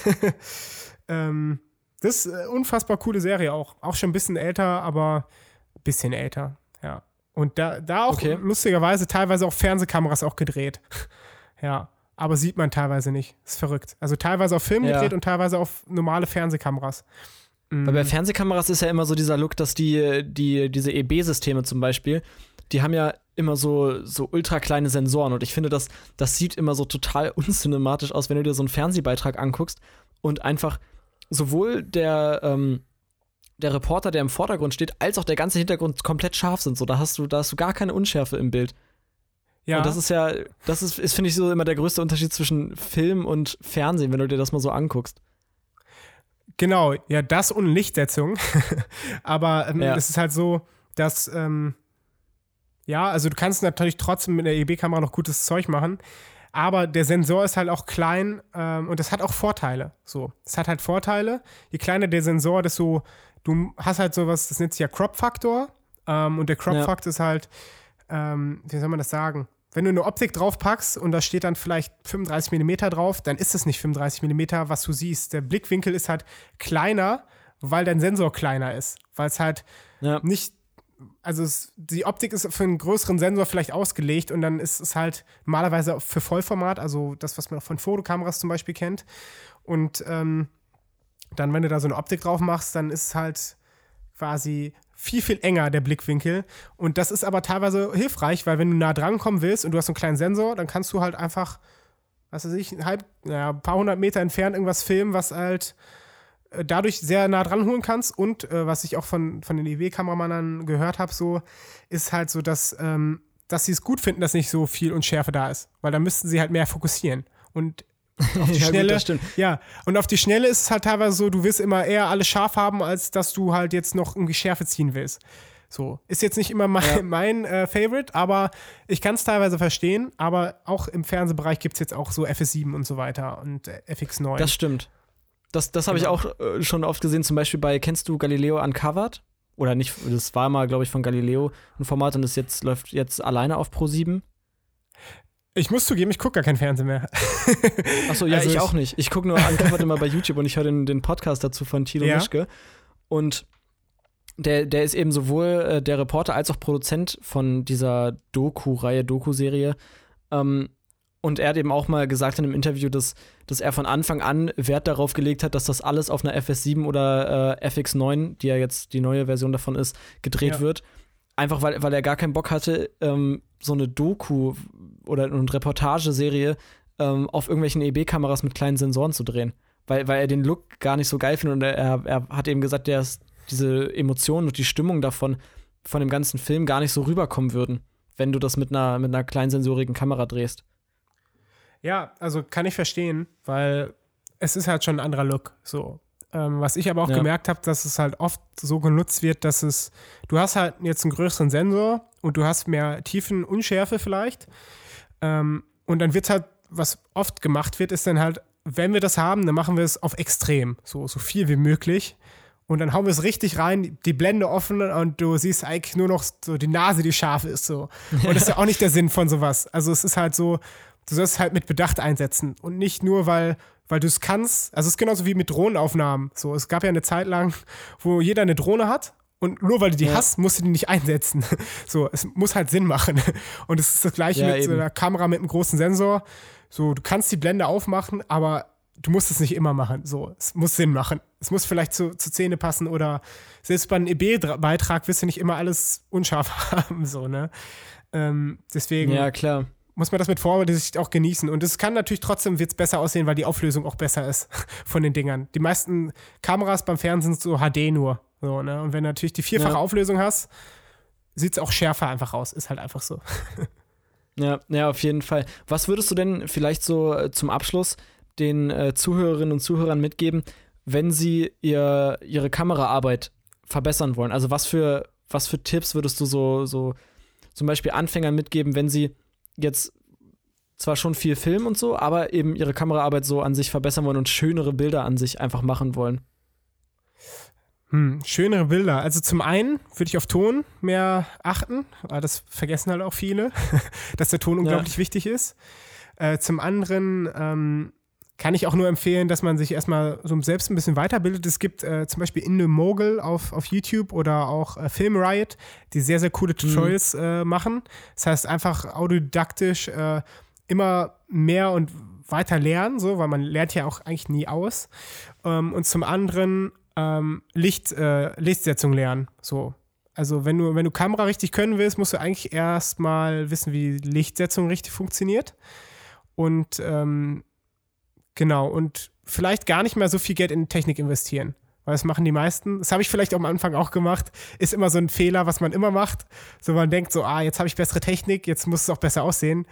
ähm, das ist eine unfassbar coole Serie auch. Auch schon ein bisschen älter, aber ein bisschen älter, ja. Und da, da auch okay. lustigerweise teilweise auch Fernsehkameras auch gedreht. ja. Aber sieht man teilweise nicht. Ist verrückt. Also teilweise auf Film ja. gedreht und teilweise auf normale Fernsehkameras. Weil bei mhm. Fernsehkameras ist ja immer so dieser Look, dass die, die diese EB-Systeme zum Beispiel, die haben ja immer so, so ultra kleine Sensoren und ich finde, das, das sieht immer so total uncinematisch aus, wenn du dir so einen Fernsehbeitrag anguckst und einfach sowohl der, ähm, der Reporter, der im Vordergrund steht, als auch der ganze Hintergrund komplett scharf sind. So, da hast du, da hast du gar keine Unschärfe im Bild. Ja. Und das ist ja, das ist, ist finde ich, so immer der größte Unterschied zwischen Film und Fernsehen, wenn du dir das mal so anguckst. Genau, ja, das und Lichtsetzung. Aber ähm, ja. es ist halt so, dass ähm, ja, also du kannst natürlich trotzdem mit der EB-Kamera noch gutes Zeug machen. Aber der Sensor ist halt auch klein ähm, und das hat auch Vorteile. So, es hat halt Vorteile. Je kleiner der Sensor, desto du hast halt sowas, das nennt sich ja Crop-Faktor. Ähm, und der Crop-Faktor ja. ist halt, ähm, wie soll man das sagen? Wenn du eine Optik draufpackst und da steht dann vielleicht 35 mm drauf, dann ist es nicht 35 mm, was du siehst. Der Blickwinkel ist halt kleiner, weil dein Sensor kleiner ist. Weil es halt ja. nicht also es, die Optik ist für einen größeren Sensor vielleicht ausgelegt und dann ist es halt normalerweise für Vollformat, also das, was man auch von Fotokameras zum Beispiel kennt. Und ähm, dann, wenn du da so eine Optik drauf machst, dann ist es halt quasi viel, viel enger, der Blickwinkel. Und das ist aber teilweise hilfreich, weil wenn du nah dran kommen willst und du hast einen kleinen Sensor, dann kannst du halt einfach, was weiß ich, halb, naja, ein paar hundert Meter entfernt irgendwas filmen, was halt dadurch sehr nah dran holen kannst. Und äh, was ich auch von, von den EW-Kameramannern gehört habe, so, ist halt so, dass, ähm, dass sie es gut finden, dass nicht so viel Unschärfe da ist. Weil dann müssten sie halt mehr fokussieren. Und auf die ja, Schnelle. Gut, ja, und auf die Schnelle ist es halt teilweise so, du willst immer eher alles scharf haben, als dass du halt jetzt noch irgendwie Schärfe ziehen willst. So. Ist jetzt nicht immer mein, ja. mein äh, Favorite, aber ich kann es teilweise verstehen. Aber auch im Fernsehbereich gibt es jetzt auch so FS7 und so weiter und äh, FX9. Das stimmt. Das, das habe genau. ich auch äh, schon oft gesehen, zum Beispiel bei, kennst du Galileo Uncovered? Oder nicht, das war mal, glaube ich, von Galileo ein Format und das jetzt läuft jetzt alleine auf Pro 7. Ich muss zugeben, ich gucke gar kein Fernsehen mehr. Achso, ja, also ich, ich, auch nicht. Ich gucke nur Uncovered immer bei YouTube und ich höre den, den Podcast dazu von Tilo ja. Mischke. Und der, der ist eben sowohl äh, der Reporter als auch Produzent von dieser Doku-Reihe, Doku-Serie. Ähm, und er hat eben auch mal gesagt in einem Interview, dass, dass er von Anfang an Wert darauf gelegt hat, dass das alles auf einer FS7 oder äh, FX9, die ja jetzt die neue Version davon ist, gedreht ja. wird. Einfach weil, weil er gar keinen Bock hatte, ähm, so eine Doku oder eine Reportageserie ähm, auf irgendwelchen EB-Kameras mit kleinen Sensoren zu drehen. Weil, weil er den Look gar nicht so geil findet und er, er hat eben gesagt, dass diese Emotionen und die Stimmung davon, von dem ganzen Film gar nicht so rüberkommen würden, wenn du das mit einer, mit einer kleinsensorigen Kamera drehst. Ja, also kann ich verstehen, weil es ist halt schon ein anderer Look. So. Ähm, was ich aber auch ja. gemerkt habe, dass es halt oft so genutzt wird, dass es, du hast halt jetzt einen größeren Sensor und du hast mehr Tiefenunschärfe vielleicht. Ähm, und dann wird halt, was oft gemacht wird, ist dann halt, wenn wir das haben, dann machen wir es auf extrem, so, so viel wie möglich. Und dann hauen wir es richtig rein, die Blende offen und du siehst eigentlich nur noch so die Nase, die scharf ist. So. Und das ist ja auch nicht der Sinn von sowas. Also es ist halt so, du sollst es halt mit Bedacht einsetzen und nicht nur, weil, weil du es kannst. Also es ist genauso wie mit Drohnenaufnahmen. So, es gab ja eine Zeit lang, wo jeder eine Drohne hat Und nur weil du die Ja. hast, musst du die nicht einsetzen. So, es muss halt Sinn machen. Und es ist das gleiche Ja, mit so eben. einer Kamera mit einem großen Sensor. So, du kannst die Blende aufmachen, aber du musst es nicht immer machen. So, es muss Sinn machen. Es muss vielleicht zu, zu Zähne passen oder selbst bei einem EB-Beitrag wirst du nicht immer alles unscharf haben. So, ne? Ähm, deswegen Ja, klar. Muss man das mit Vorsicht auch genießen. Und es kann natürlich trotzdem wird's besser aussehen, weil die Auflösung auch besser ist von den Dingern. Die meisten Kameras beim Fernsehen sind so HD nur. So, ne? Und wenn du natürlich die vierfache Ja. Auflösung hast, sieht's auch schärfer einfach aus. Ist halt einfach so. Ja, ja, auf jeden Fall. Was würdest du denn vielleicht so äh, zum Abschluss den äh, Zuhörerinnen und Zuhörern mitgeben, wenn sie ihr, ihre Kameraarbeit verbessern wollen? Also was für, was für Tipps würdest du so, so zum Beispiel Anfängern mitgeben, wenn sie jetzt zwar schon viel filmen und so, aber eben ihre Kameraarbeit so an sich verbessern wollen und schönere Bilder an sich einfach machen wollen? Hm, schönere Bilder. Also zum einen würde ich auf Ton mehr achten, weil das vergessen halt auch viele, dass der Ton unglaublich wichtig ist. Äh, zum anderen ähm, kann ich auch nur empfehlen, dass man sich erstmal so selbst ein bisschen weiterbildet. Es gibt äh, zum Beispiel In the Mogul auf, auf YouTube oder auch äh, Film Riot, die sehr, sehr coole Tutorials äh, machen. Das heißt, einfach autodidaktisch äh, immer mehr und weiter lernen, so, weil man lernt ja auch eigentlich nie aus. Ähm, und zum anderen ähm, Licht, äh, Lichtsetzung lernen. So. Also wenn du, wenn du Kamera richtig können willst, musst du eigentlich erstmal wissen, wie Lichtsetzung richtig funktioniert. Und ähm, genau, und vielleicht gar nicht mehr so viel Geld in Technik investieren. Weil das machen die meisten. Das habe ich vielleicht am Anfang auch gemacht. Ist immer so ein Fehler, was man immer macht. So man denkt so, ah, jetzt habe ich bessere Technik, jetzt muss es auch besser aussehen.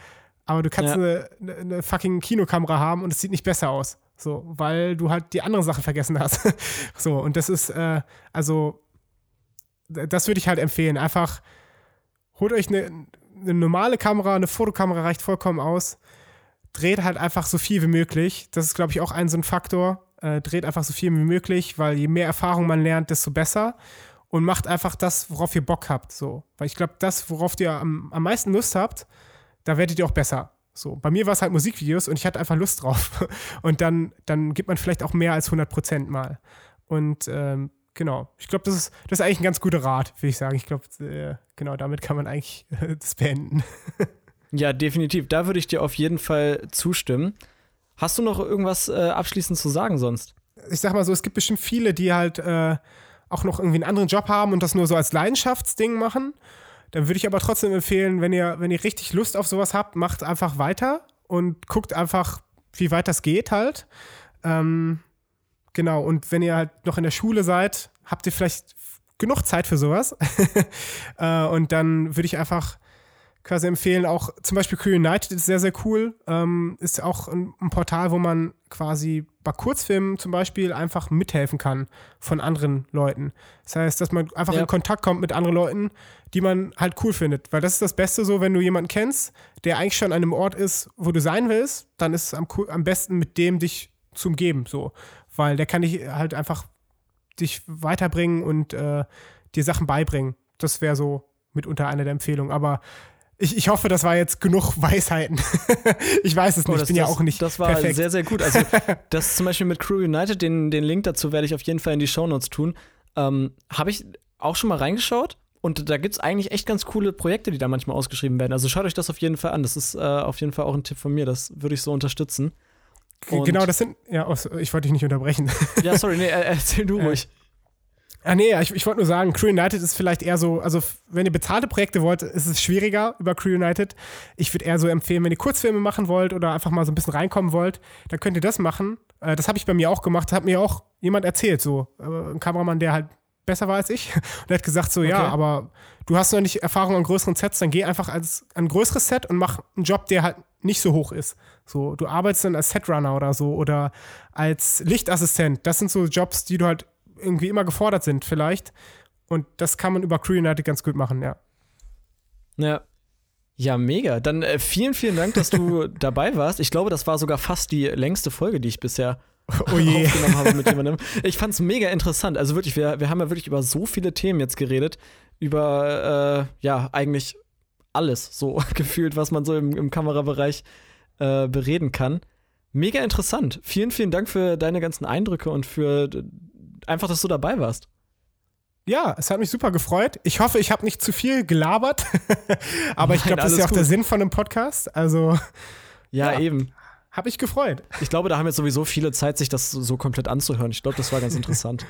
Aber du kannst Ja. eine, eine, fucking Kinokamera haben und es sieht nicht besser aus. So, weil du halt die anderen Sachen vergessen hast. so, und das ist, äh, also, das würde ich halt empfehlen. Einfach holt euch eine, eine normale Kamera, eine Fotokamera reicht vollkommen aus. Dreht halt einfach so viel wie möglich. Das ist, glaube ich, auch ein so ein Faktor. Äh, dreht einfach so viel wie möglich, weil je mehr Erfahrung man lernt, desto besser. Und macht einfach das, worauf ihr Bock habt. So. Weil ich glaube, das, worauf ihr am, am meisten Lust habt, da werdet ihr auch besser. So, bei mir war es halt Musikvideos und ich hatte einfach Lust drauf. Und dann, dann gibt man vielleicht auch mehr als 100 Prozent mal. Und ähm, genau, ich glaube, das ist, das ist eigentlich ein ganz guter Rat, würde ich sagen. Ich glaube, äh, genau damit kann man eigentlich äh, das beenden. Ja, definitiv. Da würde ich dir auf jeden Fall zustimmen. Hast du noch irgendwas äh, abschließend zu sagen sonst? Ich sag mal so, es gibt bestimmt viele, die halt äh, auch noch irgendwie einen anderen Job haben und das nur so als Leidenschaftsding machen. Dann würde ich aber trotzdem empfehlen, wenn ihr, wenn ihr richtig Lust auf sowas habt, macht einfach weiter und guckt einfach, wie weit das geht halt. Ähm, genau, und wenn ihr halt noch in der Schule seid, habt ihr vielleicht genug Zeit für sowas. äh, und dann würde ich einfach quasi empfehlen, auch zum Beispiel Crew United ist sehr, sehr cool. Ähm, ist auch ein, ein Portal, wo man quasi bei Kurzfilmen zum Beispiel einfach mithelfen kann von anderen Leuten. Das heißt, dass man einfach Ja. in Kontakt kommt mit anderen Leuten, die man halt cool findet. Weil das ist das Beste so, wenn du jemanden kennst, der eigentlich schon an einem Ort ist, wo du sein willst, dann ist es am, am besten mit dem dich zu umgeben, so. Weil der kann dich halt einfach dich weiterbringen und äh, dir Sachen beibringen. Das wäre so mitunter eine der Empfehlungen. Aber ich, ich hoffe, das war jetzt genug Weisheiten. ich weiß es nicht, Oh, ich das, bin ja auch nicht Das war perfekt. sehr, sehr gut. Also, das zum Beispiel mit Crew United, den, den Link dazu werde ich auf jeden Fall in die Shownotes tun. Ähm, Habe ich auch schon mal reingeschaut und da gibt es eigentlich echt ganz coole Projekte, die da manchmal ausgeschrieben werden. Also schaut euch das auf jeden Fall an. Das ist äh, auf jeden Fall auch ein Tipp von mir. Das würde ich so unterstützen. Und- genau, das sind, ja, ich wollte dich nicht unterbrechen. Ja, sorry, nee, äh, erzähl du Äh, ruhig. Ah, nee, ich, ich wollte nur sagen, Crew United ist vielleicht eher so, also wenn ihr bezahlte Projekte wollt, ist es schwieriger über Crew United. Ich würde eher so empfehlen, wenn ihr Kurzfilme machen wollt oder einfach mal so ein bisschen reinkommen wollt, dann könnt ihr das machen. Äh, das habe ich bei mir auch gemacht, hat mir auch jemand erzählt, so äh, ein Kameramann, der halt besser war als ich. Und der hat gesagt so, ja, Okay. aber du hast noch nicht Erfahrung an größeren Sets, dann geh einfach als ein größeres Set und mach einen Job, der halt nicht so hoch ist. So, du arbeitest dann als Setrunner oder so oder als Lichtassistent. Das sind so Jobs, die du halt irgendwie immer gefordert sind, vielleicht. Und das kann man über Crew United ganz gut machen, ja. Ja. Ja, mega. Dann äh, vielen, vielen Dank, dass du dabei warst. Ich glaube, das war sogar fast die längste Folge, die ich bisher Oh je. aufgenommen habe mit jemandem. Ich fand es mega interessant. Also wirklich, wir, wir haben ja wirklich über so viele Themen jetzt geredet. Über, äh, ja, eigentlich alles so gefühlt, was man so im, im Kamerabereich äh, bereden kann. Mega interessant. Vielen, vielen Dank für deine ganzen Eindrücke und für einfach, dass du dabei warst. Ja, es hat mich super gefreut. Ich hoffe, ich habe nicht zu viel gelabert. Aber ich glaube, das ist ja auch gut. der Sinn von einem Podcast. Also. Ja, ja. eben. Habe ich gefreut. Ich glaube, da haben jetzt sowieso viele Zeit, sich das so komplett anzuhören. Ich glaube, das war ganz interessant.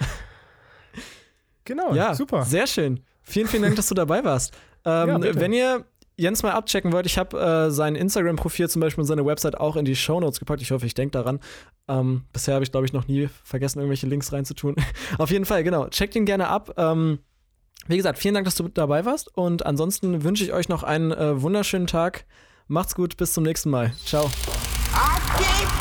genau, ja, super. Sehr schön. Vielen, vielen Dank, dass du dabei warst. Ähm, ja, wenn ihr Jens mal abchecken wollt, ich habe äh, sein Instagram-Profil zum Beispiel und seine Website auch in die Shownotes gepackt. Ich hoffe, ich denke daran. Ähm, bisher habe ich, glaube ich, noch nie vergessen, irgendwelche Links reinzutun. Auf jeden Fall, genau. Checkt ihn gerne ab. Ähm, wie gesagt, vielen Dank, dass du dabei warst. Und ansonsten wünsche ich euch noch einen äh, wunderschönen Tag. Macht's gut, bis zum nächsten Mal. Ciao. I